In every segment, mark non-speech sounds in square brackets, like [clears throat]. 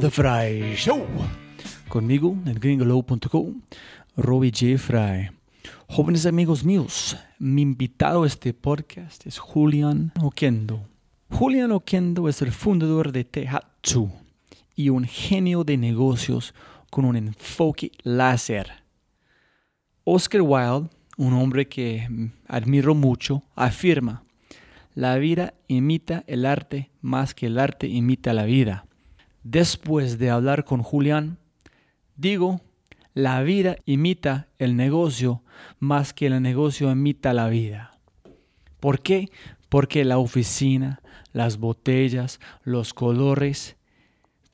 The Fry Show. Conmigo en gringolow.com, Robbie J. Fry. Jóvenes amigos míos, mi invitado a este podcast es Julian Oquendo. Julian Oquendo es el fundador de Tehatsu y un genio de negocios con un enfoque láser. Oscar Wilde, un hombre que admiro mucho, afirma, la vida imita el arte más que el arte imita la vida. Después de hablar con Julián, digo, la vida imita el negocio más que el negocio imita la vida. ¿Por qué? Porque la oficina, las botellas, los colores,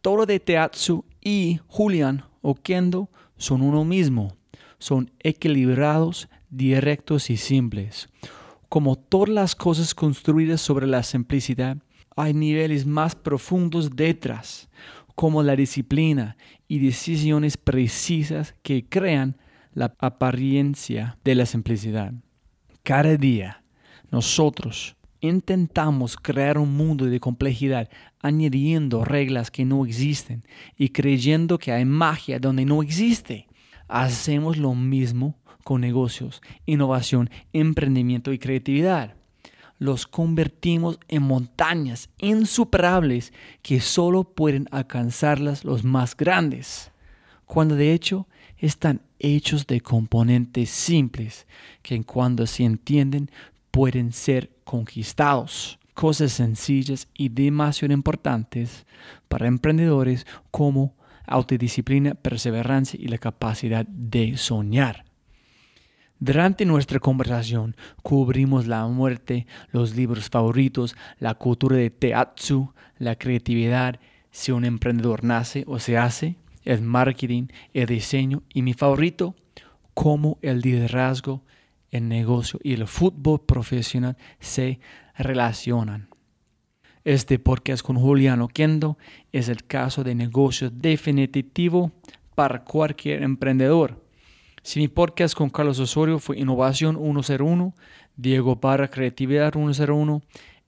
todo de Teatsu y Julián o Kendo son uno mismo. Son equilibrados, directos y simples. Como todas las cosas construidas sobre la simplicidad, hay niveles más profundos detrás, como la disciplina y decisiones precisas que crean la apariencia de la simplicidad. Cada día nosotros intentamos crear un mundo de complejidad añadiendo reglas que no existen y creyendo que hay magia donde no existe. Hacemos lo mismo con negocios, innovación, emprendimiento y creatividad los convertimos en montañas insuperables que solo pueden alcanzarlas los más grandes, cuando de hecho están hechos de componentes simples que cuando se entienden pueden ser conquistados. Cosas sencillas y demasiado importantes para emprendedores como autodisciplina, perseverancia y la capacidad de soñar. Durante nuestra conversación cubrimos la muerte, los libros favoritos, la cultura de teatsu, la creatividad, si un emprendedor nace o se hace, el marketing, el diseño y mi favorito, cómo el liderazgo, el negocio y el fútbol profesional se relacionan. Este podcast con Juliano Kendo es el caso de negocio definitivo para cualquier emprendedor. Si mi podcast con Carlos Osorio fue Innovación 101, Diego para Creatividad 101,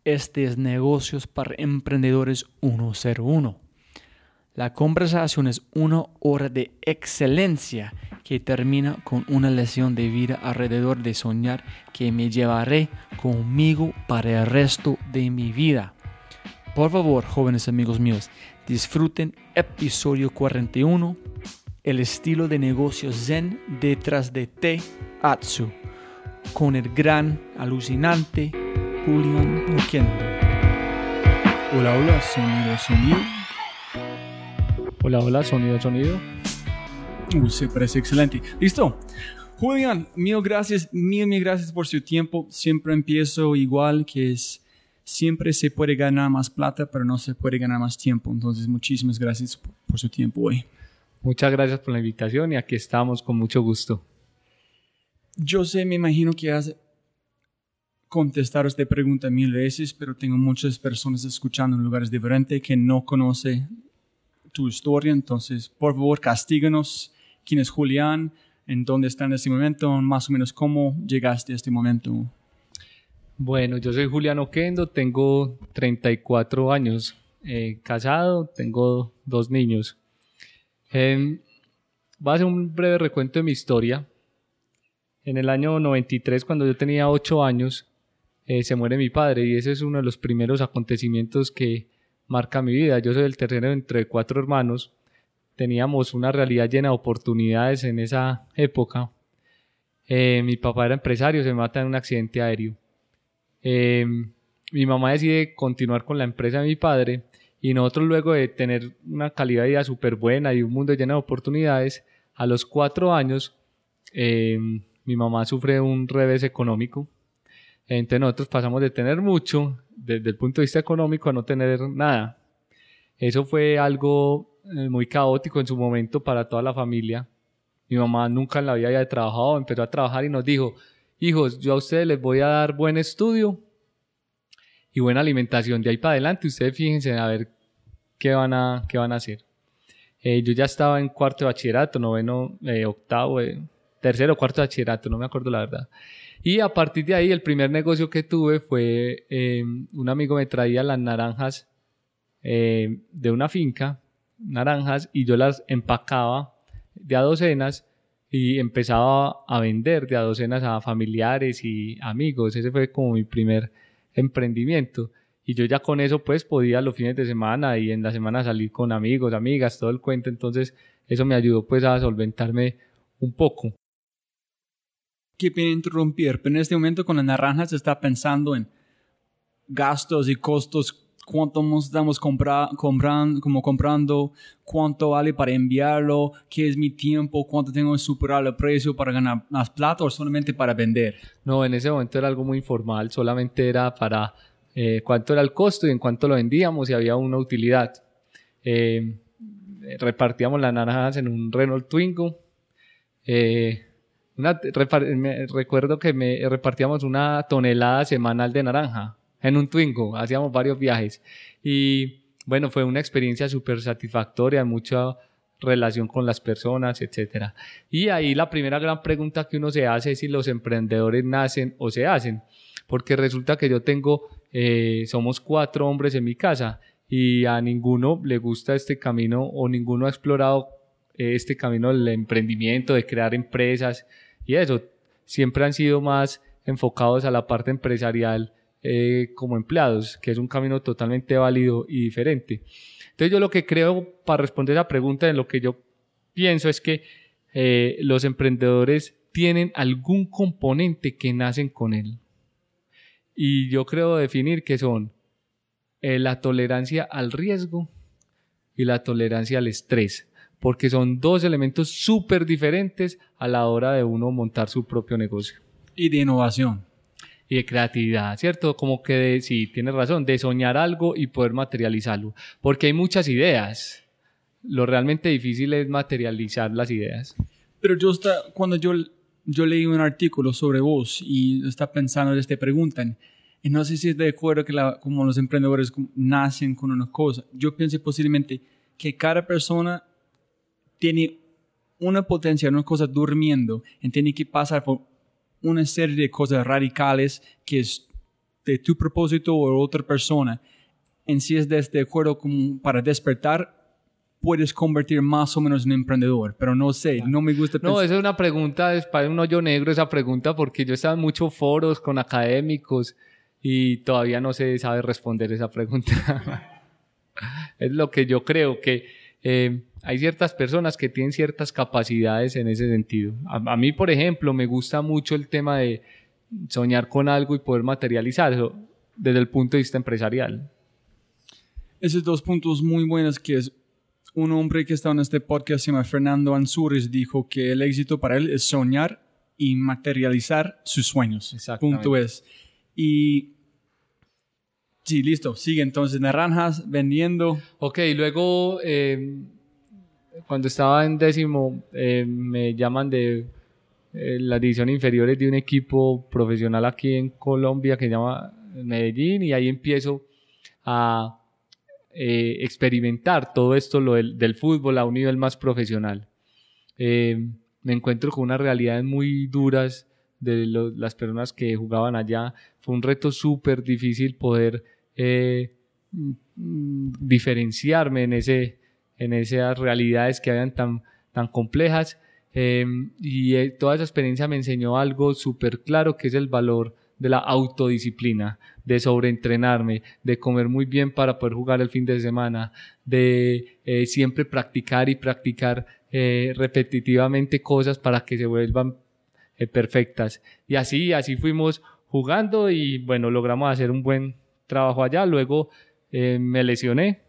este es Negocios para Emprendedores 101. La conversación es una hora de excelencia que termina con una lección de vida alrededor de soñar que me llevaré conmigo para el resto de mi vida. Por favor, jóvenes amigos míos, disfruten episodio 41, el estilo de negocio zen detrás de Te Atsu, con el gran, alucinante Julian Oquendo. Hola, hola, sonido, sonido. Hola, hola, sonido, sonido. Uy, se parece excelente. Listo. Julián, mil gracias, mil, mil gracias por su tiempo. Siempre empiezo igual, que es, siempre se puede ganar más plata, pero no se puede ganar más tiempo. Entonces, muchísimas gracias por su tiempo hoy. Muchas gracias por la invitación y aquí estamos con mucho gusto. Yo sé, me imagino que has contestado esta pregunta mil veces, pero tengo muchas personas escuchando en lugares diferentes que no conocen tu historia. Entonces, por favor, castíganos. ¿Quién es Julián? ¿En dónde está en este momento? Más o menos, ¿cómo llegaste a este momento? Bueno, yo soy Julián Oquendo, tengo 34 años, eh, casado, tengo dos niños. Eh, a hacer un breve recuento de mi historia. En el año 93, cuando yo tenía 8 años, eh, se muere mi padre y ese es uno de los primeros acontecimientos que marca mi vida. Yo soy el tercero entre cuatro hermanos. Teníamos una realidad llena de oportunidades en esa época. Eh, mi papá era empresario, se mata en un accidente aéreo. Eh, mi mamá decide continuar con la empresa de mi padre y nosotros luego de tener una calidad de vida súper buena y un mundo lleno de oportunidades, a los cuatro años eh, mi mamá sufre un revés económico. Entonces nosotros pasamos de tener mucho desde el punto de vista económico a no tener nada. Eso fue algo eh, muy caótico en su momento para toda la familia. Mi mamá nunca en la vida había trabajado, empezó a trabajar y nos dijo, hijos, yo a ustedes les voy a dar buen estudio y buena alimentación. De ahí para adelante, ustedes fíjense a ver qué van a, qué van a hacer. Eh, yo ya estaba en cuarto de bachillerato, noveno, eh, octavo, tercero, cuarto de bachillerato, no me acuerdo la verdad. Y a partir de ahí, el primer negocio que tuve fue, eh, un amigo me traía las naranjas eh, de una finca, naranjas, y yo las empacaba de a docenas y empezaba a vender de a docenas a familiares y amigos. Ese fue como mi primer emprendimiento. Y yo ya con eso pues podía los fines de semana y en la semana salir con amigos, amigas, todo el cuento. Entonces eso me ayudó pues a solventarme un poco pena interrumpir, pero en este momento con las naranjas se está pensando en gastos y costos, cuánto estamos comprando, como comprando, cuánto vale para enviarlo, qué es mi tiempo, cuánto tengo que superar el precio para ganar más plata o solamente para vender. No, en ese momento era algo muy informal, solamente era para eh, cuánto era el costo y en cuánto lo vendíamos y había una utilidad. Eh, repartíamos las naranjas en un Renault Twingo. Eh, recuerdo que me repartíamos una tonelada semanal de naranja en un Twingo, hacíamos varios viajes. Y bueno, fue una experiencia súper satisfactoria, mucha relación con las personas, etcétera. Y ahí la primera gran pregunta que uno se hace es si los emprendedores nacen o se hacen, porque resulta que yo tengo, eh, somos cuatro hombres en mi casa y a ninguno le gusta este camino o ninguno ha explorado eh, este camino del emprendimiento, de crear empresas, y eso, siempre han sido más enfocados a la parte empresarial eh, como empleados, que es un camino totalmente válido y diferente. Entonces yo lo que creo para responder a la pregunta en lo que yo pienso es que eh, los emprendedores tienen algún componente que nacen con él. Y yo creo definir que son eh, la tolerancia al riesgo y la tolerancia al estrés porque son dos elementos súper diferentes a la hora de uno montar su propio negocio. Y de innovación. Y de creatividad, ¿cierto? Como que, de, sí, tienes razón, de soñar algo y poder materializarlo. Porque hay muchas ideas. Lo realmente difícil es materializar las ideas. Pero yo está, cuando yo, yo leí un artículo sobre vos y está pensando, te preguntan, Y no sé si es de acuerdo que como los emprendedores nacen con una cosa. Yo pienso posiblemente que cada persona tiene una potencia, una cosa durmiendo y tiene que pasar por una serie de cosas radicales que es de tu propósito o otra persona. En si es de este acuerdo como para despertar, puedes convertir más o menos en emprendedor, pero no sé, no me gusta No, esa es una pregunta, es para un hoyo negro esa pregunta, porque yo he estado en muchos foros con académicos y todavía no se sabe responder esa pregunta. [laughs] es lo que yo creo, que eh, hay ciertas personas que tienen ciertas capacidades en ese sentido. A, mí, por ejemplo, me gusta mucho el tema de soñar con algo y poder materializarlo desde el punto de vista empresarial. Esos dos puntos muy buenos que es un hombre que está en este podcast, se llama Fernando Ansures, dijo que el éxito para él es soñar y materializar sus sueños. Punto es. Y sí, listo, sigue entonces naranjas vendiendo. Ok, luego eh, cuando estaba en décimo eh, me llaman de eh, la división inferiores de un equipo profesional aquí en Colombia que se llama Medellín y ahí empiezo a experimentar todo esto lo del, fútbol a un nivel más profesional. me encuentro con unas realidades muy duras de las personas que jugaban allá. Fue un reto súper difícil poder eh, mm, diferenciarme en, ese, en esas realidades que habían tan, tan complejas. Eh, y eh, toda esa experiencia me enseñó algo súper claro que es el valor de la autodisciplina, de sobreentrenarme, de comer muy bien para poder jugar el fin de semana, de siempre practicar y practicar repetitivamente cosas para que se vuelvan perfectas. Y así, así fuimos jugando y bueno, logramos hacer un buen trabajo allá. Luego eh, me lesioné.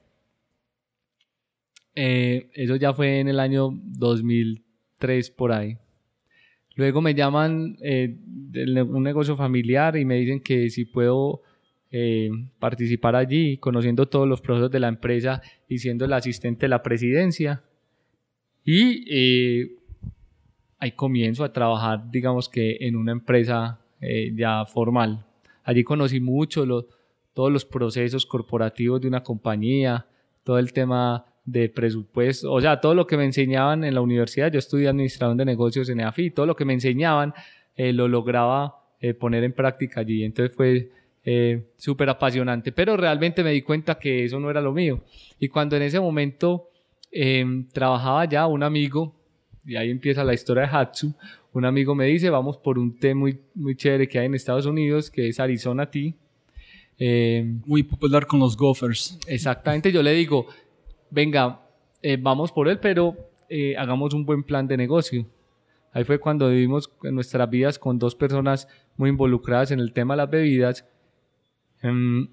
Eh, eso ya fue en el año 2003 por ahí. Luego me llaman eh, de un negocio familiar y me dicen que si puedo participar allí, conociendo todos los procesos de la empresa y siendo el asistente de la presidencia. Y ahí comienzo a trabajar, digamos que en una empresa ya formal. Allí conocí mucho los todos los procesos corporativos de una compañía, todo el tema de presupuesto, o sea, todo lo que me enseñaban en la universidad, yo estudié administración de negocios en EAFI, todo lo que me enseñaban eh, lo lograba eh, poner en práctica allí, entonces fue eh, súper apasionante, pero realmente me di cuenta que eso no era lo mío. Y cuando en ese momento em, trabajaba ya un amigo, y ahí empieza la historia de Hatsu, un amigo me dice, vamos por un té muy, muy chévere que hay en Estados Unidos, que es Arizona Tea, eh, Muy popular con los golfers. Exactamente, yo le digo, venga, eh, vamos por él, pero eh, hagamos un buen plan de negocio. Ahí fue cuando vivimos nuestras vidas con dos personas muy involucradas en el tema de las bebidas. Em,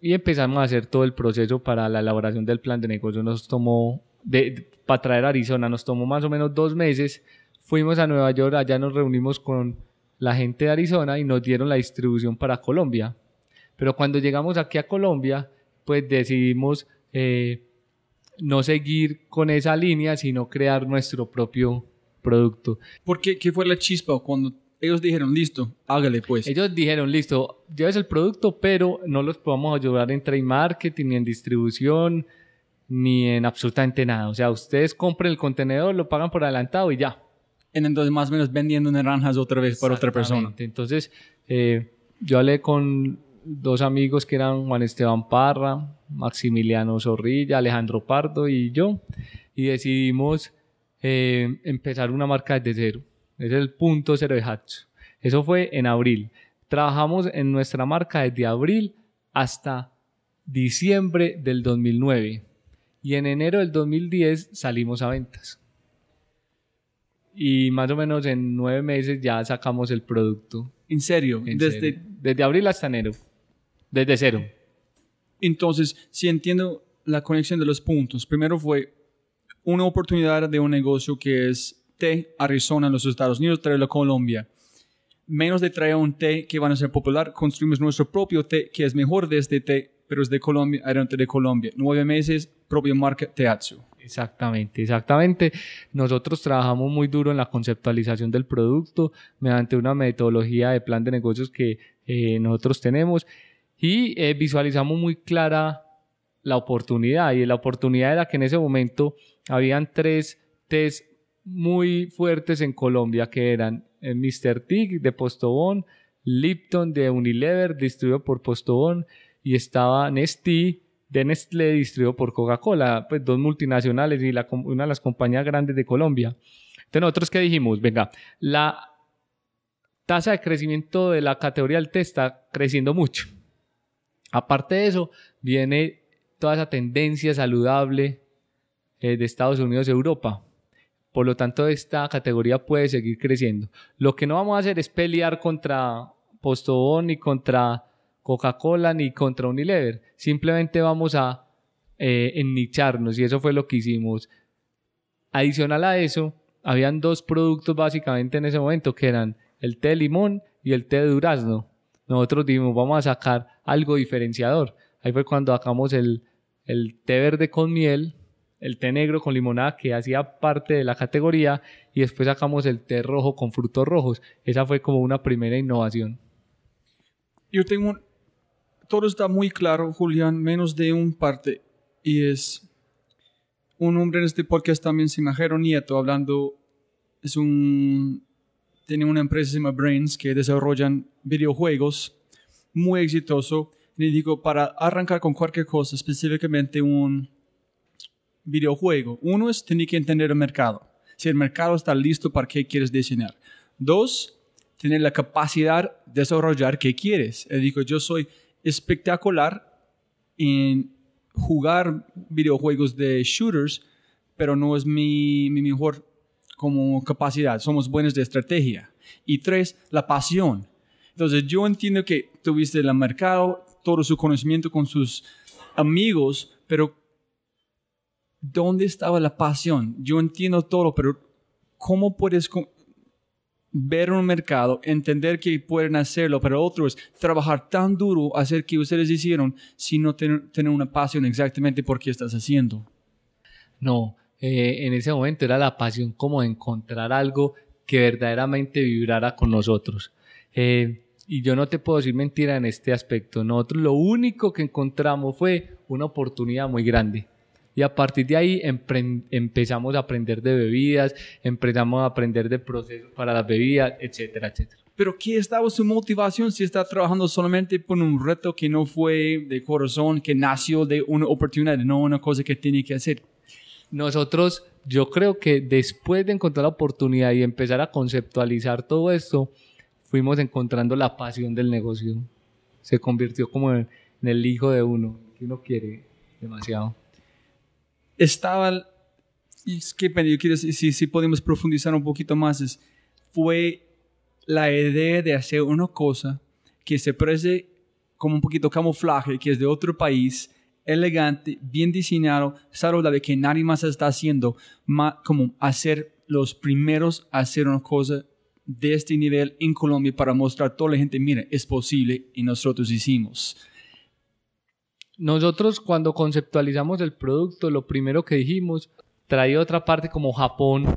y empezamos a hacer todo el proceso para la elaboración del plan de negocio. Nos tomó, de, para traer a Arizona, nos tomó más o menos dos meses. Fuimos a Nueva York, allá nos reunimos con la gente de Arizona y nos dieron la distribución para Colombia. Pero cuando llegamos aquí a Colombia, pues decidimos eh, no seguir con esa línea, sino crear nuestro propio producto. ¿Por qué? ¿Qué fue la chispa cuando ellos dijeron, listo, hágale pues? Ellos dijeron, listo, lleves el producto, pero no los podemos ayudar en trade marketing, ni en distribución, ni en absolutamente nada. O sea, ustedes compren el contenedor, lo pagan por adelantado y ya. Entonces, más o menos vendiendo naranjas otra vez para otra persona. Entonces, eh, yo hablé con dos amigos que eran Juan Esteban Parra, Maximiliano Zorrilla, Alejandro Pardo y yo, y decidimos eh, empezar una marca desde cero. Es el punto cero de Hatch. Eso fue en abril. Trabajamos en nuestra marca desde abril hasta diciembre del 2009 y en enero del 2010 salimos a ventas. Y más o menos en nueve meses ya sacamos el producto. ¿En serio? desde... desde abril hasta enero. Desde cero. Entonces, si entiendo la conexión de los puntos, primero fue una oportunidad de un negocio que es té Arizona en los Estados Unidos, traerlo a Colombia. Menos de traer un té que van a ser popular, construimos nuestro propio té que es mejor de este té, pero es de Colombia, era un de Colombia. Nueve meses, propia marca Teatsu. Exactamente, exactamente. Nosotros trabajamos muy duro en la conceptualización del producto mediante una metodología de plan de negocios que eh, nosotros tenemos y eh, visualizamos muy clara la oportunidad y la oportunidad era que en ese momento habían tres test muy fuertes en Colombia que eran eh, Mr. Tig de Postobón, Lipton de Unilever distribuido por Postobón y estaba Nestlé de Nestlé distribuido por Coca-Cola, pues dos multinacionales y la, una de las compañías grandes de Colombia. Entonces nosotros qué dijimos, venga, la tasa de crecimiento de la categoría del té está creciendo mucho. Aparte de eso, viene toda esa tendencia saludable eh, de Estados Unidos y Europa. Por lo tanto, esta categoría puede seguir creciendo. Lo que no vamos a hacer es pelear contra Postobón, ni contra Coca-Cola, ni contra Unilever. Simplemente vamos a eh, ennicharnos y eso fue lo que hicimos. Adicional a eso, habían dos productos básicamente en ese momento que eran el té de limón y el té de durazno. Nosotros dijimos, vamos a sacar algo diferenciador. Ahí fue cuando sacamos el, el té verde con miel, el té negro con limonada que hacía parte de la categoría y después sacamos el té rojo con frutos rojos. Esa fue como una primera innovación. Yo tengo, todo está muy claro, Julián, menos de un parte y es un hombre en este podcast también, Simajero Nieto, hablando, es un, tiene una empresa se llama Brains que desarrollan videojuegos muy exitoso. Y digo, para arrancar con cualquier cosa, específicamente un videojuego, uno es tener que entender el mercado. Si el mercado está listo para qué quieres diseñar. Dos, tener la capacidad de desarrollar qué quieres. Y digo, yo soy espectacular en jugar videojuegos de shooters, pero no es mi, mi mejor como capacidad. Somos buenos de estrategia. Y tres, la pasión. Entonces yo entiendo que tuviste el mercado, todo su conocimiento con sus amigos, pero ¿dónde estaba la pasión? Yo entiendo todo, pero ¿cómo puedes ver un mercado, entender que pueden hacerlo, pero otro es trabajar tan duro, hacer que ustedes hicieron, sin no tener, una pasión exactamente por qué estás haciendo? No, eh, en ese momento era la pasión como encontrar algo que verdaderamente vibrara con nosotros. Eh, y yo no te puedo decir mentira en este aspecto. Nosotros lo único que encontramos fue una oportunidad muy grande. Y a partir de ahí empezamos a aprender de bebidas, empezamos a aprender de procesos para las bebidas, etcétera, etcétera. Pero ¿qué estaba su motivación si está trabajando solamente por un reto que no fue de corazón, que nació de una oportunidad, no una cosa que tiene que hacer? Nosotros, yo creo que después de encontrar la oportunidad y empezar a conceptualizar todo esto, fuimos encontrando la pasión del negocio. Se convirtió como en, el hijo de uno, que uno quiere demasiado estaba, es que yo quiero si, si podemos profundizar un poquito más, fue la idea de hacer una cosa que se parece como un poquito camuflaje, que es de otro país, elegante, bien diseñado, saludable, que nadie más está haciendo, como hacer los primeros a hacer una cosa de este nivel en Colombia para mostrar a toda la gente, mira, es posible y nosotros hicimos. Nosotros cuando conceptualizamos el producto, lo primero que dijimos, traía otra parte como Japón,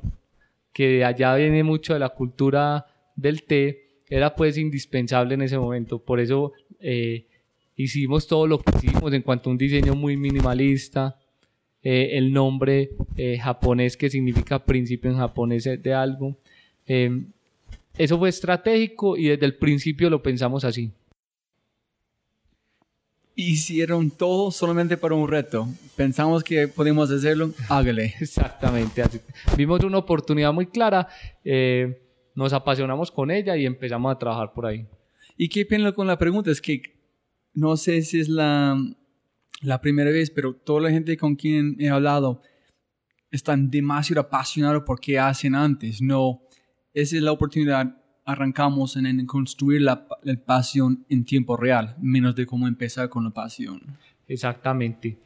que de allá viene mucho de la cultura del té, era pues indispensable en ese momento. Por eso eh, hicimos todo lo que hicimos en cuanto a un diseño muy minimalista, eh, el nombre eh, japonés que significa principio en japonés de algo. Eso fue estratégico y desde el principio lo pensamos así hicieron todo solamente para un reto. Pensamos que podemos hacerlo, hágale. [laughs] Exactamente. Vimos una oportunidad muy clara, eh, nos apasionamos con ella y empezamos a trabajar por ahí. ¿Y qué pienso con la pregunta? Es que no sé si es la, la primera vez, pero toda la gente con quien he hablado están demasiado apasionados por qué hacen antes. No, esa es la oportunidad arrancamos en, construir la, pasión en tiempo real, menos de cómo empezar con la pasión. Exactamente.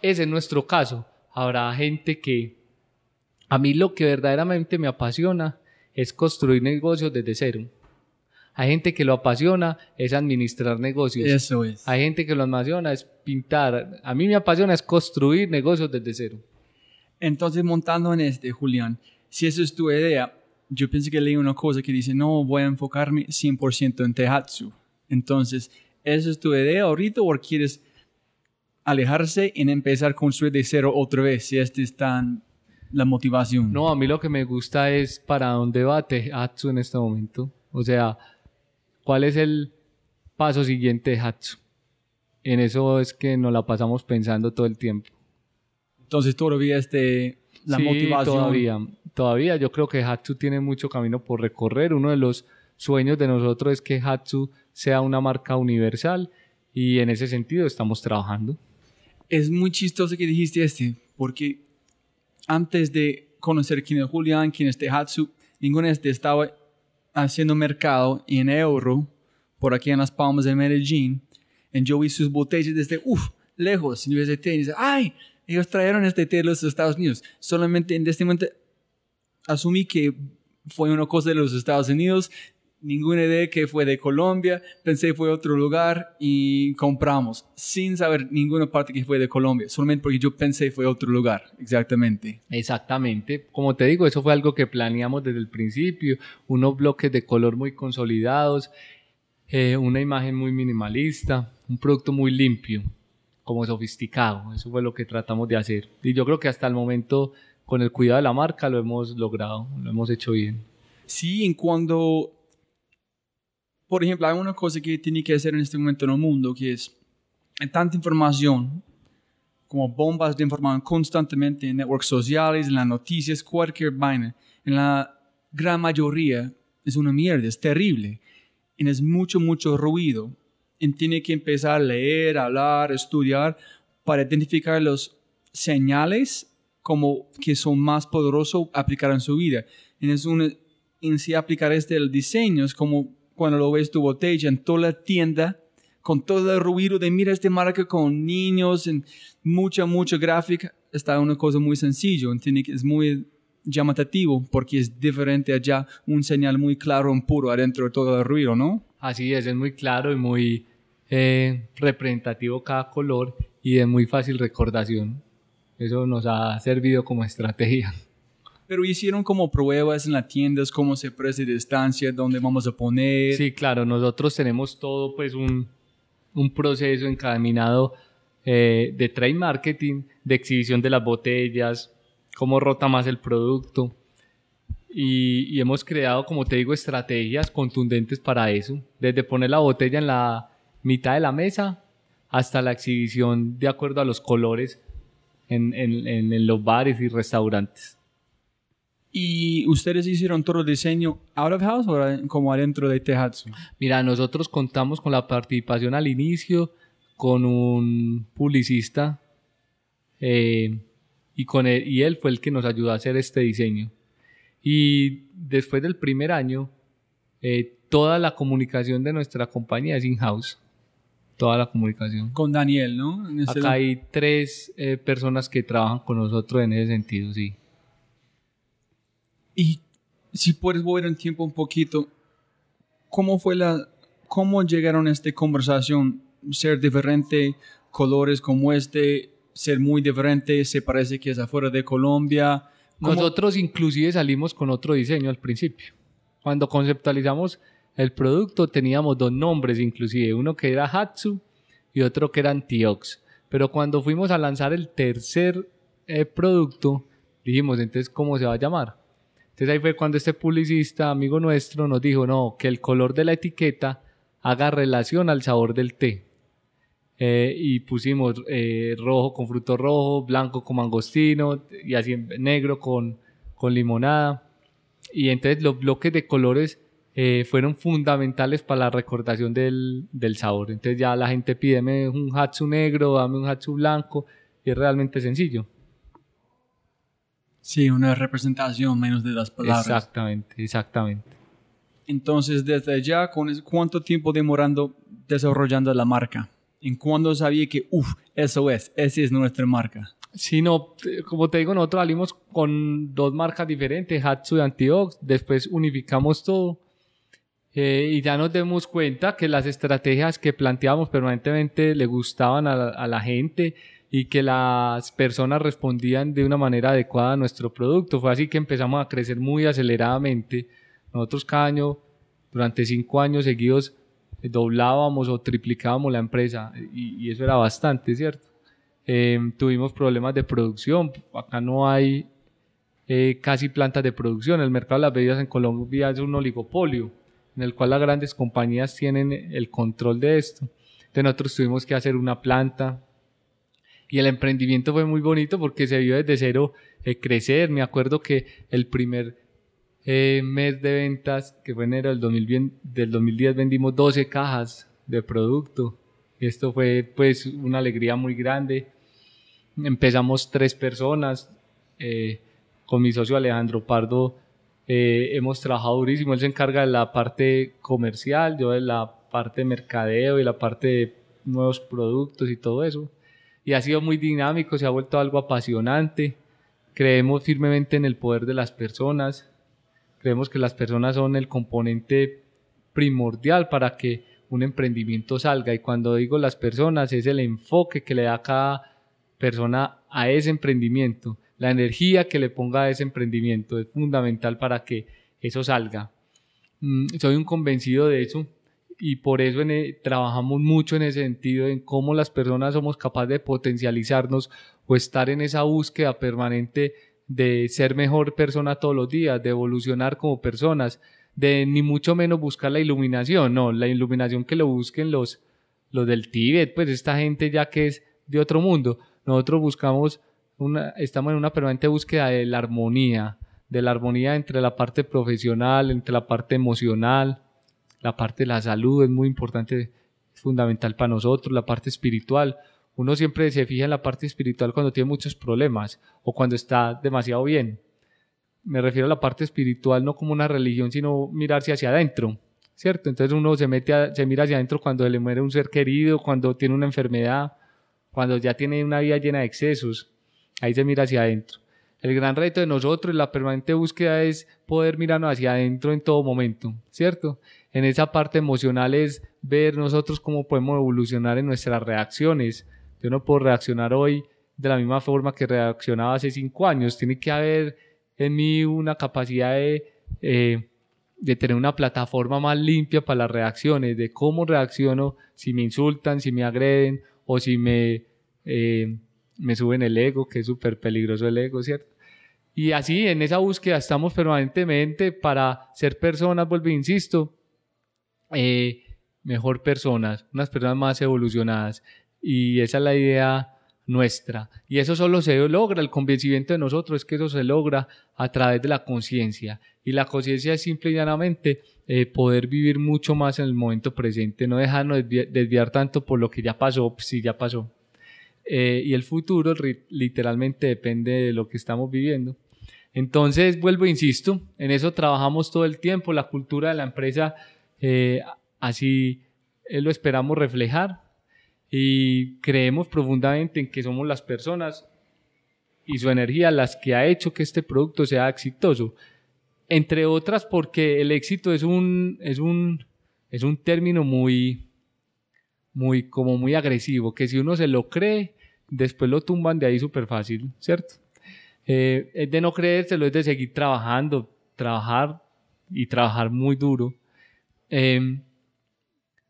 Ese es nuestro caso. Habrá gente que a mí lo que verdaderamente me apasiona es construir negocios desde cero. Hay gente que lo apasiona es administrar negocios. Eso es. Hay gente que lo apasiona es pintar. A mí me apasiona es construir negocios desde cero. Entonces, montando en este, Julián, si esa es tu idea, yo pienso que leí una cosa que dice, no, voy a enfocarme 100% en Tehatsu. Entonces, ¿esa es tu idea ahorita o quieres alejarse y empezar a construir de cero otra vez si este es tan la motivación? No, a mí lo que me gusta es para dónde va Tehatsu en este momento. O sea, ¿cuál es el paso siguiente de Hatsu? En eso es que nos la pasamos pensando todo el tiempo. Entonces todavía este, la sí, motivación. Todavía, todavía yo creo que Hatsu tiene mucho camino por recorrer. Uno de los sueños de nosotros es que Hatsu sea una marca universal y en ese sentido estamos trabajando. Es muy chistoso que dijiste este, porque antes de conocer quién es Julián, quién es Tehatsu, ninguno de este estaba haciendo mercado en euro por aquí en las palmas de Medellín. Y yo vi sus botellas desde, uff, lejos, y yo decía, y dice, ay, ellos trajeron este té de los Estados Unidos. Solamente en este momento asumí que fue una cosa de los Estados Unidos, ninguna idea que fue de Colombia, pensé fue otro lugar y compramos, sin saber ninguna parte que fue de Colombia, solamente porque yo pensé fue otro lugar, exactamente. Exactamente, como te digo, eso fue algo que planeamos desde el principio, unos bloques de color muy consolidados, eh, una imagen muy minimalista, un producto muy limpio, como sofisticado, eso fue lo que tratamos de hacer. Y yo creo que hasta el momento, con el cuidado de la marca, lo hemos logrado, lo hemos hecho bien. Sí, en cuando por ejemplo, hay una cosa que tiene que hacer en este momento en el mundo, que es hay tanta información, como bombas de información constantemente en networks sociales, en las noticias, cualquier vaina. En la gran mayoría es una mierda, es terrible. Y es mucho, mucho ruido. Tiene que empezar a leer, hablar, estudiar para identificar los señales como que son más poderosos aplicar en su vida. Y es un, en sí aplicar este el diseño es como cuando lo ves tu botella en toda la tienda, con todo el ruido de mira este marca con niños, en mucha, mucha gráfica, está una cosa muy sencilla, es muy llamativo porque es diferente allá, un señal muy claro, un puro adentro de todo el ruido, ¿no? Así es, es muy claro y muy eh, representativo cada color y de muy fácil recordación. Eso nos ha servido como estrategia. Pero hicieron como pruebas en las tiendas, cómo se presta distancia, dónde vamos a poner. Sí, claro, nosotros tenemos todo pues un, un proceso encaminado eh, de trade marketing, de exhibición de las botellas, cómo rota más el producto. Y, y, hemos creado, como te digo, estrategias contundentes para eso, desde poner la botella en la mitad de la mesa hasta la exhibición de acuerdo a los colores en, en, en los bares y restaurantes. ¿Y ustedes hicieron todo el diseño out of house o como adentro de Tehatsu? Mira, nosotros contamos con la participación al inicio, con un publicista, eh, y, con él, y él fue el que nos ayudó a hacer este diseño. Y después del primer año, eh, toda la comunicación de nuestra compañía es in-house. Toda la comunicación. Con Daniel, ¿no? Acá hay tres eh, personas que trabajan con nosotros en ese sentido, sí. Y si puedes volver en tiempo un poquito, ¿cómo fue la, cómo llegaron a esta conversación? Ser diferente, colores como este, ser muy diferente, se parece que es afuera de Colombia. Nosotros inclusive salimos con otro diseño al principio. Cuando conceptualizamos el producto teníamos dos nombres inclusive, uno que era Hatsu y otro que era Antiox. Pero cuando fuimos a lanzar el tercer eh, producto, dijimos, entonces, ¿cómo se va a llamar? Entonces ahí fue cuando este publicista, amigo nuestro, nos dijo, no, que el color de la etiqueta haga relación al sabor del té. Eh, y pusimos eh, rojo con fruto rojo, blanco con mangostino y así negro con, con limonada. Y entonces los bloques de colores eh, fueron fundamentales para la recordación del, del, sabor. Entonces ya la gente pide un hatsu negro, dame un hatsu blanco y es realmente sencillo. Sí, una representación menos de las palabras. Exactamente, exactamente. Entonces, desde allá, ¿cuánto tiempo demorando desarrollando la marca? ¿En cuándo sabía que, uff, eso es, esa es nuestra marca? Sí, no, como te digo, nosotros salimos con dos marcas diferentes, Hatsu y Antiox, después unificamos todo eh, y ya nos dimos cuenta que las estrategias que planteábamos permanentemente le gustaban a a la gente y que las personas respondían de una manera adecuada a nuestro producto. Fue así que empezamos a crecer muy aceleradamente. Nosotros cada año, durante cinco años seguidos, doblábamos o triplicábamos la empresa y, eso era bastante, ¿cierto? Em, tuvimos problemas de producción, acá no hay eh, casi plantas de producción, el mercado de las bebidas en Colombia es un oligopolio en el cual las grandes compañías tienen el control de esto. Entonces nosotros tuvimos que hacer una planta y el emprendimiento fue muy bonito porque se vio desde cero eh, crecer. Me acuerdo que el primer eh, mes de ventas, que fue enero del, 2010, del 2010, vendimos 12 cajas de producto. Esto fue pues una alegría muy grande. Empezamos tres personas. Eh, con mi socio Alejandro Pardo eh, hemos trabajado durísimo. Él se encarga de la parte comercial, yo de la parte de mercadeo y la parte de nuevos productos y todo eso. Y ha sido muy dinámico, se ha vuelto algo apasionante. Creemos firmemente en el poder de las personas. Creemos que las personas son el componente primordial para que un emprendimiento salga. Y cuando digo las personas, es el enfoque que le da cada persona a ese emprendimiento la energía que le ponga a ese emprendimiento es fundamental para que eso salga. Mm, soy un convencido de eso y por eso e, trabajamos mucho en ese sentido, en cómo las personas somos capaces de potencializarnos o estar en esa búsqueda permanente de ser mejor persona todos los días, de evolucionar como personas, de ni mucho menos buscar la iluminación, no, la iluminación que lo busquen los, los del Tíbet, pues esta gente ya que es de otro mundo. Nosotros buscamos estamos en una permanente búsqueda de la armonía, de la armonía entre la parte profesional, entre la parte emocional, la parte de la salud es muy importante, es fundamental para nosotros, la parte espiritual. Uno siempre se fija en la parte espiritual cuando tiene muchos problemas o cuando está demasiado bien. Me refiero a la parte espiritual no como una religión, sino mirarse hacia adentro, ¿cierto? Entonces uno se mete, se mira hacia adentro cuando le muere un ser querido, cuando tiene una enfermedad, cuando ya tiene una vida llena de excesos Ahí se mira hacia adentro. El gran reto de nosotros, la permanente búsqueda es poder mirarnos hacia adentro en todo momento, ¿cierto? En esa parte emocional es ver nosotros cómo podemos evolucionar en nuestras reacciones. Yo no puedo reaccionar hoy de la misma forma que reaccionaba hace cinco años. Tiene que haber en mí una capacidad de, eh, de tener una plataforma más limpia para las reacciones, de cómo reacciono si me insultan, si me agreden o si me... Eh, me suben el ego, que es súper peligroso el ego, ¿cierto? Y así, en esa búsqueda estamos permanentemente para ser personas, vuelvo, insisto, eh, mejor personas, unas personas más evolucionadas. Y esa es la idea nuestra. Y eso solo se logra, el convencimiento de nosotros es que eso se logra a través de la conciencia. Y la conciencia es simple y llanamente eh, poder vivir mucho más en el momento presente, no dejarnos desviar, tanto por lo que ya pasó, pues sí, ya pasó. Eh, y el futuro literalmente depende de lo que estamos viviendo. Entonces, vuelvo, insisto, en eso trabajamos todo el tiempo, la cultura de la empresa, eh, así eh, lo esperamos reflejar y creemos profundamente en que somos las personas y su energía las que ha hecho que este producto sea exitoso. Entre otras porque el éxito es un, es un, es un término muy, muy, como muy agresivo, que si uno se lo cree, después lo tumban de ahí súper fácil, ¿cierto? Eh, es de no creérselo, es de seguir trabajando, trabajar y trabajar muy duro. Em,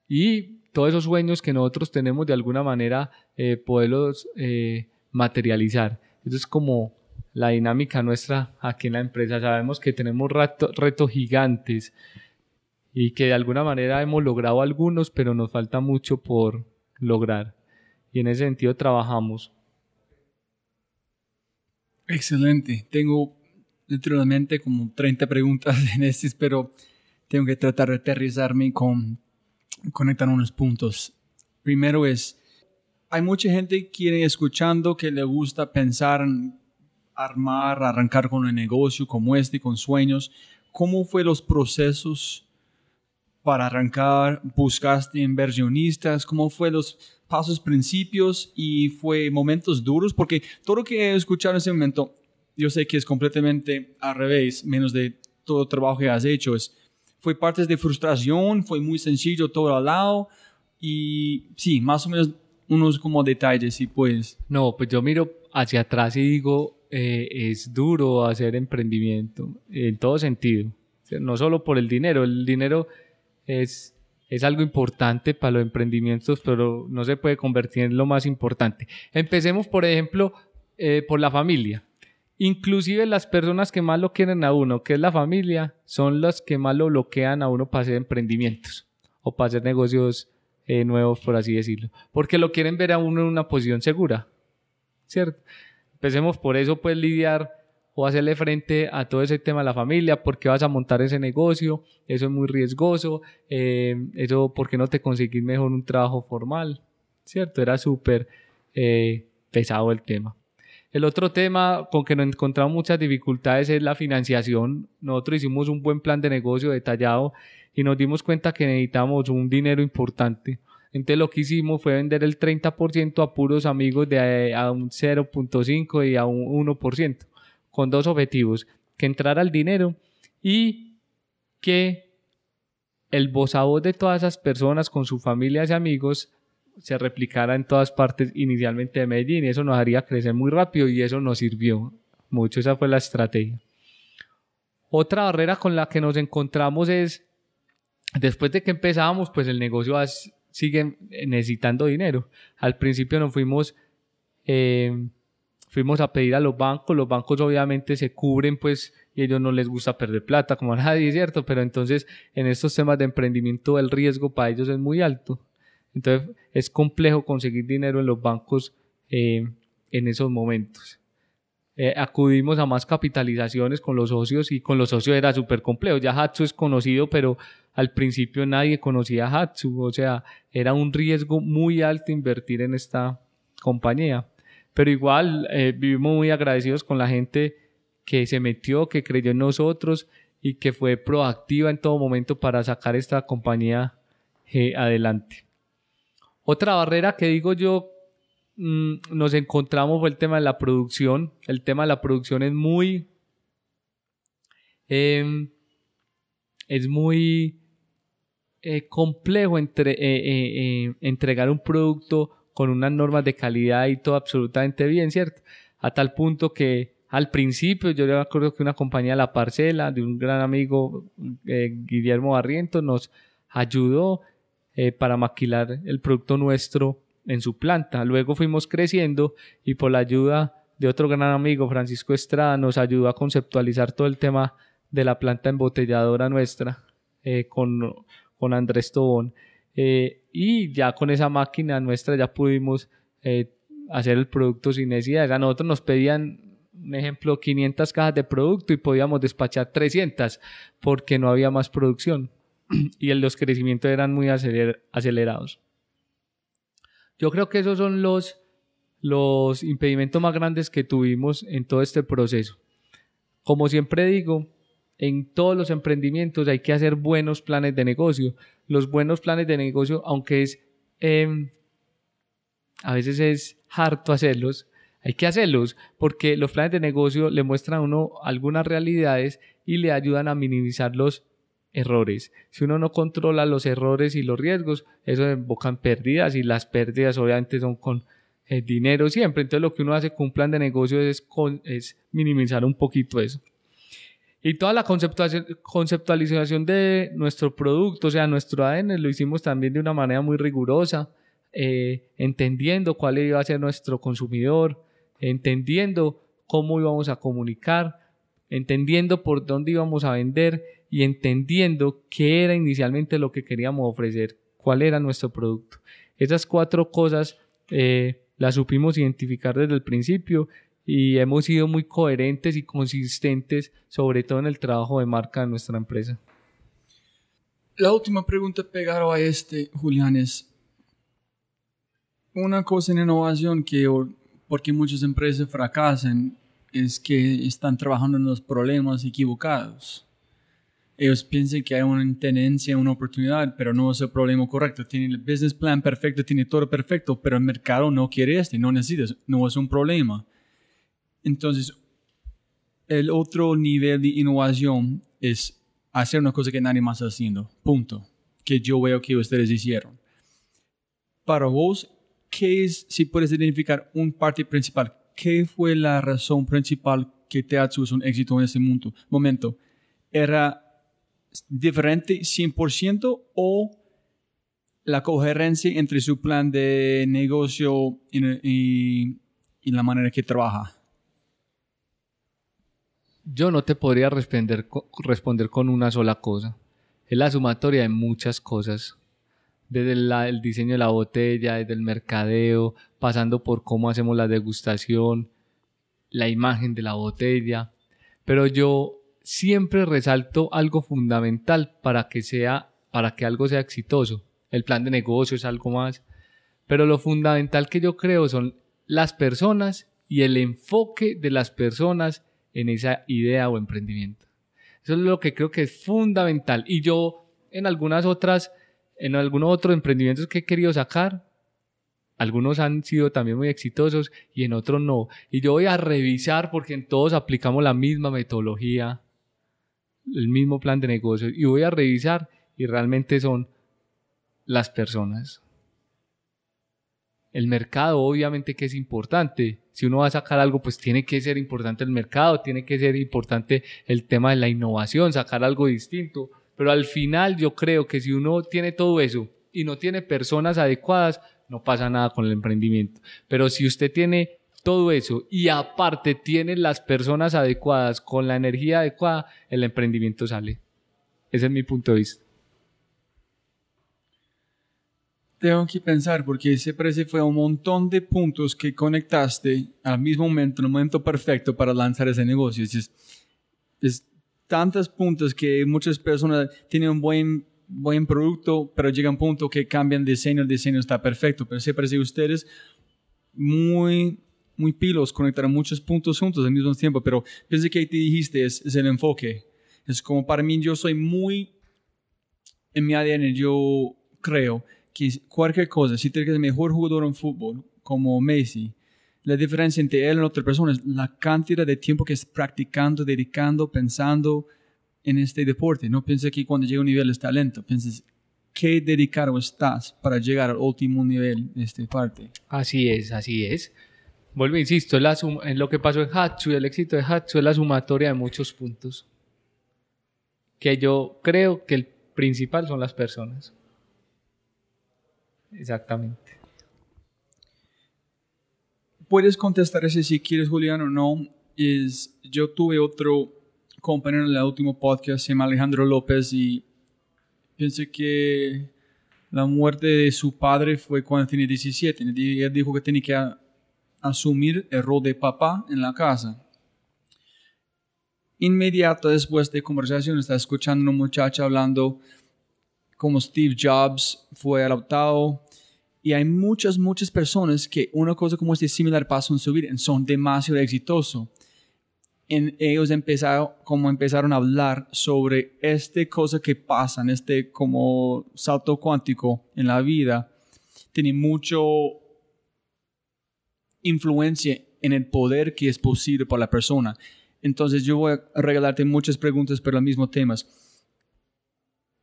y todos esos sueños que nosotros tenemos de alguna manera eh, poderlos eh, materializar. Eso es como la dinámica nuestra aquí en la empresa. Sabemos que tenemos retos gigantes y que de alguna manera hemos logrado algunos, pero nos falta mucho por lograr y en ese sentido trabajamos. Excelente. Tengo literalmente como 30 preguntas [laughs] en este, pero tengo que tratar de aterrizarme con conectar unos puntos. Primero es, hay mucha gente que quiere escuchando que le gusta pensar en armar, arrancar con un negocio como este, con sueños. ¿Cómo fue los procesos para arrancar? ¿Buscaste inversionistas? ¿Cómo fue los pasos, principios y fue momentos duros, porque todo lo que he escuchado en ese momento, yo sé que es completamente al revés, menos de todo el trabajo que has hecho. Es, fue partes de frustración, fue muy sencillo todo al lado y sí, más o menos unos como detalles, si puedes. No, pues yo miro hacia atrás y digo, eh, es duro hacer emprendimiento en todo sentido, no solo por el dinero, el dinero es es algo importante para los emprendimientos, pero no se puede convertir en lo más importante. Empecemos, por ejemplo, eh, por la familia. Inclusive las personas que más lo quieren a uno, que es la familia, son las que más lo bloquean a uno para hacer emprendimientos o para hacer negocios eh, nuevos, por así decirlo. Porque lo quieren ver a uno en una posición segura, ¿cierto? Empecemos por eso, pues lidiar o hacerle frente a todo ese tema de la familia, por qué vas a montar ese negocio, eso es muy riesgoso, eh, eso, ¿por qué no te conseguís mejor un trabajo formal? ¿Cierto? Era súper eh, pesado el tema. El otro tema con que nos encontramos muchas dificultades es la financiación. Nosotros hicimos un buen plan de negocio detallado y nos dimos cuenta que necesitamos un dinero importante. Entonces lo que hicimos fue vender el 30% a puros amigos de a un 0.5 y a un 1% con dos objetivos, que entrara el dinero y que el voz a voz de todas esas personas con sus familias y amigos se replicara en todas partes inicialmente de Medellín y eso nos haría crecer muy rápido y eso nos sirvió mucho, esa fue la estrategia. Otra barrera con la que nos encontramos es, después de que empezamos, pues el negocio sigue necesitando dinero. Al principio nos fuimos eh, fuimos a pedir a los bancos, los bancos obviamente se cubren pues y a ellos no les gusta perder plata como a nadie, ¿cierto? Pero entonces en estos temas de emprendimiento el riesgo para ellos es muy alto. Entonces es complejo conseguir dinero en los bancos eh, en esos momentos. Eh, acudimos a más capitalizaciones con los socios y con los socios era súper complejo. Ya Hatsu es conocido, pero al principio nadie conocía a Hatsu, o sea, era un riesgo muy alto invertir en esta compañía pero igual eh, vivimos muy agradecidos con la gente que se metió, que creyó en nosotros y que fue proactiva en todo momento para sacar esta compañía adelante. Otra barrera que digo yo mm, nos encontramos fue el tema de la producción. El tema de la producción es muy... Em, es muy eh, complejo entre, entregar un producto con unas normas de calidad y todo absolutamente bien, ¿cierto? A tal punto que al principio yo me acuerdo que una compañía La Parcela, de un gran amigo, eh, Guillermo Barrientos, nos ayudó eh, para maquilar el producto nuestro en su planta. Luego fuimos creciendo y por la ayuda de otro gran amigo, Francisco Estrada, nos ayudó a conceptualizar todo el tema de la planta embotelladora nuestra eh, con, con Andrés Tobón. Eh, y ya con esa máquina nuestra ya pudimos hacer el producto sin necesidad. A nosotros nos pedían, un ejemplo, 500 cajas de producto y podíamos despachar 300 porque no había más producción [clears throat] y los crecimientos eran muy acelerados. Yo creo que esos son los, los impedimentos más grandes que tuvimos en todo este proceso. Como siempre digo, en todos los emprendimientos hay que hacer buenos planes de negocio. Los buenos planes de negocio, aunque es em, a veces es harto hacerlos, hay que hacerlos porque los planes de negocio le muestran a uno algunas realidades y le ayudan a minimizar los errores. Si uno no controla los errores y los riesgos, eso invoca pérdidas y las pérdidas obviamente son con el dinero siempre. Entonces lo que uno hace con un plan de negocio es, es minimizar un poquito eso. Y toda la conceptualización de nuestro producto, o sea, nuestro ADN, lo hicimos también de una manera muy rigurosa, eh, entendiendo cuál iba a ser nuestro consumidor, entendiendo cómo íbamos a comunicar, entendiendo por dónde íbamos a vender y entendiendo qué era inicialmente lo que queríamos ofrecer, cuál era nuestro producto. Esas cuatro cosas eh, las supimos identificar desde el principio y hemos sido muy coherentes y consistentes, sobre todo en el trabajo de marca de nuestra empresa. La última pregunta pegada a este, Julián, es una cosa en innovación que, porque muchas empresas fracasan, es que están trabajando en los problemas equivocados. Ellos piensan que hay una tendencia, una oportunidad, pero no es el problema correcto. Tiene el business plan perfecto, tiene todo perfecto, pero el mercado no quiere este, no necesita, no es un problema entonces, el otro nivel de innovación es hacer una cosa que nadie más está haciendo. Punto. Que yo veo que ustedes hicieron. Para vos, ¿qué es, si puedes identificar un parte principal, qué fue la razón principal que te ha hecho un éxito en ese momento? ¿Era diferente 100% o la coherencia entre su plan de negocio y, la manera que trabaja? Yo no te podría responder, responder con una sola cosa. Es la sumatoria de muchas cosas. Desde el diseño de la botella, desde el mercadeo, pasando por cómo hacemos la degustación, la imagen de la botella. Pero yo siempre resalto algo fundamental para que sea, para que algo sea exitoso. El plan de negocio es algo más. Pero lo fundamental que yo creo son las personas y el enfoque de las personas en esa idea o emprendimiento. Eso es lo que creo que es fundamental. Y yo en algunas otras, en algunos otros emprendimientos que he querido sacar, algunos han sido también muy exitosos y en otros no. Y yo voy a revisar porque en todos aplicamos la misma metodología, el mismo plan de negocio. Y voy a revisar y realmente son las personas. El mercado obviamente que es importante. Si uno va a sacar algo, pues tiene que ser importante el mercado, tiene que ser importante el tema de la innovación, sacar algo distinto. Pero al final yo creo que si uno tiene todo eso y no tiene personas adecuadas, no pasa nada con el emprendimiento. Pero si usted tiene todo eso y aparte tiene las personas adecuadas con la energía adecuada, el emprendimiento sale. Ese es mi punto de vista. Tengo que pensar porque ese parece fue un montón de puntos que conectaste al mismo momento, en el momento perfecto para lanzar ese negocio. Es, es tantos puntos que muchas personas tienen un buen, buen producto, pero llega un punto que cambian diseño, el diseño está perfecto. Pero se parece ustedes muy, muy pilos, conectaron muchos puntos juntos al mismo tiempo, pero pensé que te dijiste es, es el enfoque. Es como para mí, yo soy muy, en mi ADN, yo creo que cualquier cosa, si tienes el mejor jugador en fútbol, como Messi, la diferencia entre él y otra persona es la cantidad de tiempo que es practicando, dedicando, pensando en este deporte. No pienses que cuando llega a un nivel es talento, pienses qué dedicado estás para llegar al último nivel de esta parte. Así es, así es. Vuelvo, insisto, en lo que pasó en Hatsu, el éxito de Hatsu es la sumatoria de muchos puntos. Que yo creo que el principal son las personas. Exactamente. Puedes contestar ese si quieres, Julián, o no. Es, yo tuve otro compañero en el último podcast, se llama Alejandro López, y pensé que la muerte de su padre fue cuando tenía 17. Él dijo que tenía que asumir el rol de papá en la casa. Inmediato después de conversación, está escuchando a una muchacha hablando como Steve Jobs fue adoptado. Y hay muchas, muchas personas que una cosa como este similar pasó en su vida son demasiado exitosos. En ellos empezaron, como empezaron a hablar sobre este cosa que pasa, este como salto cuántico en la vida, tiene mucho influencia en el poder que es posible para la persona. Entonces yo voy a regalarte muchas preguntas pero los mismos temas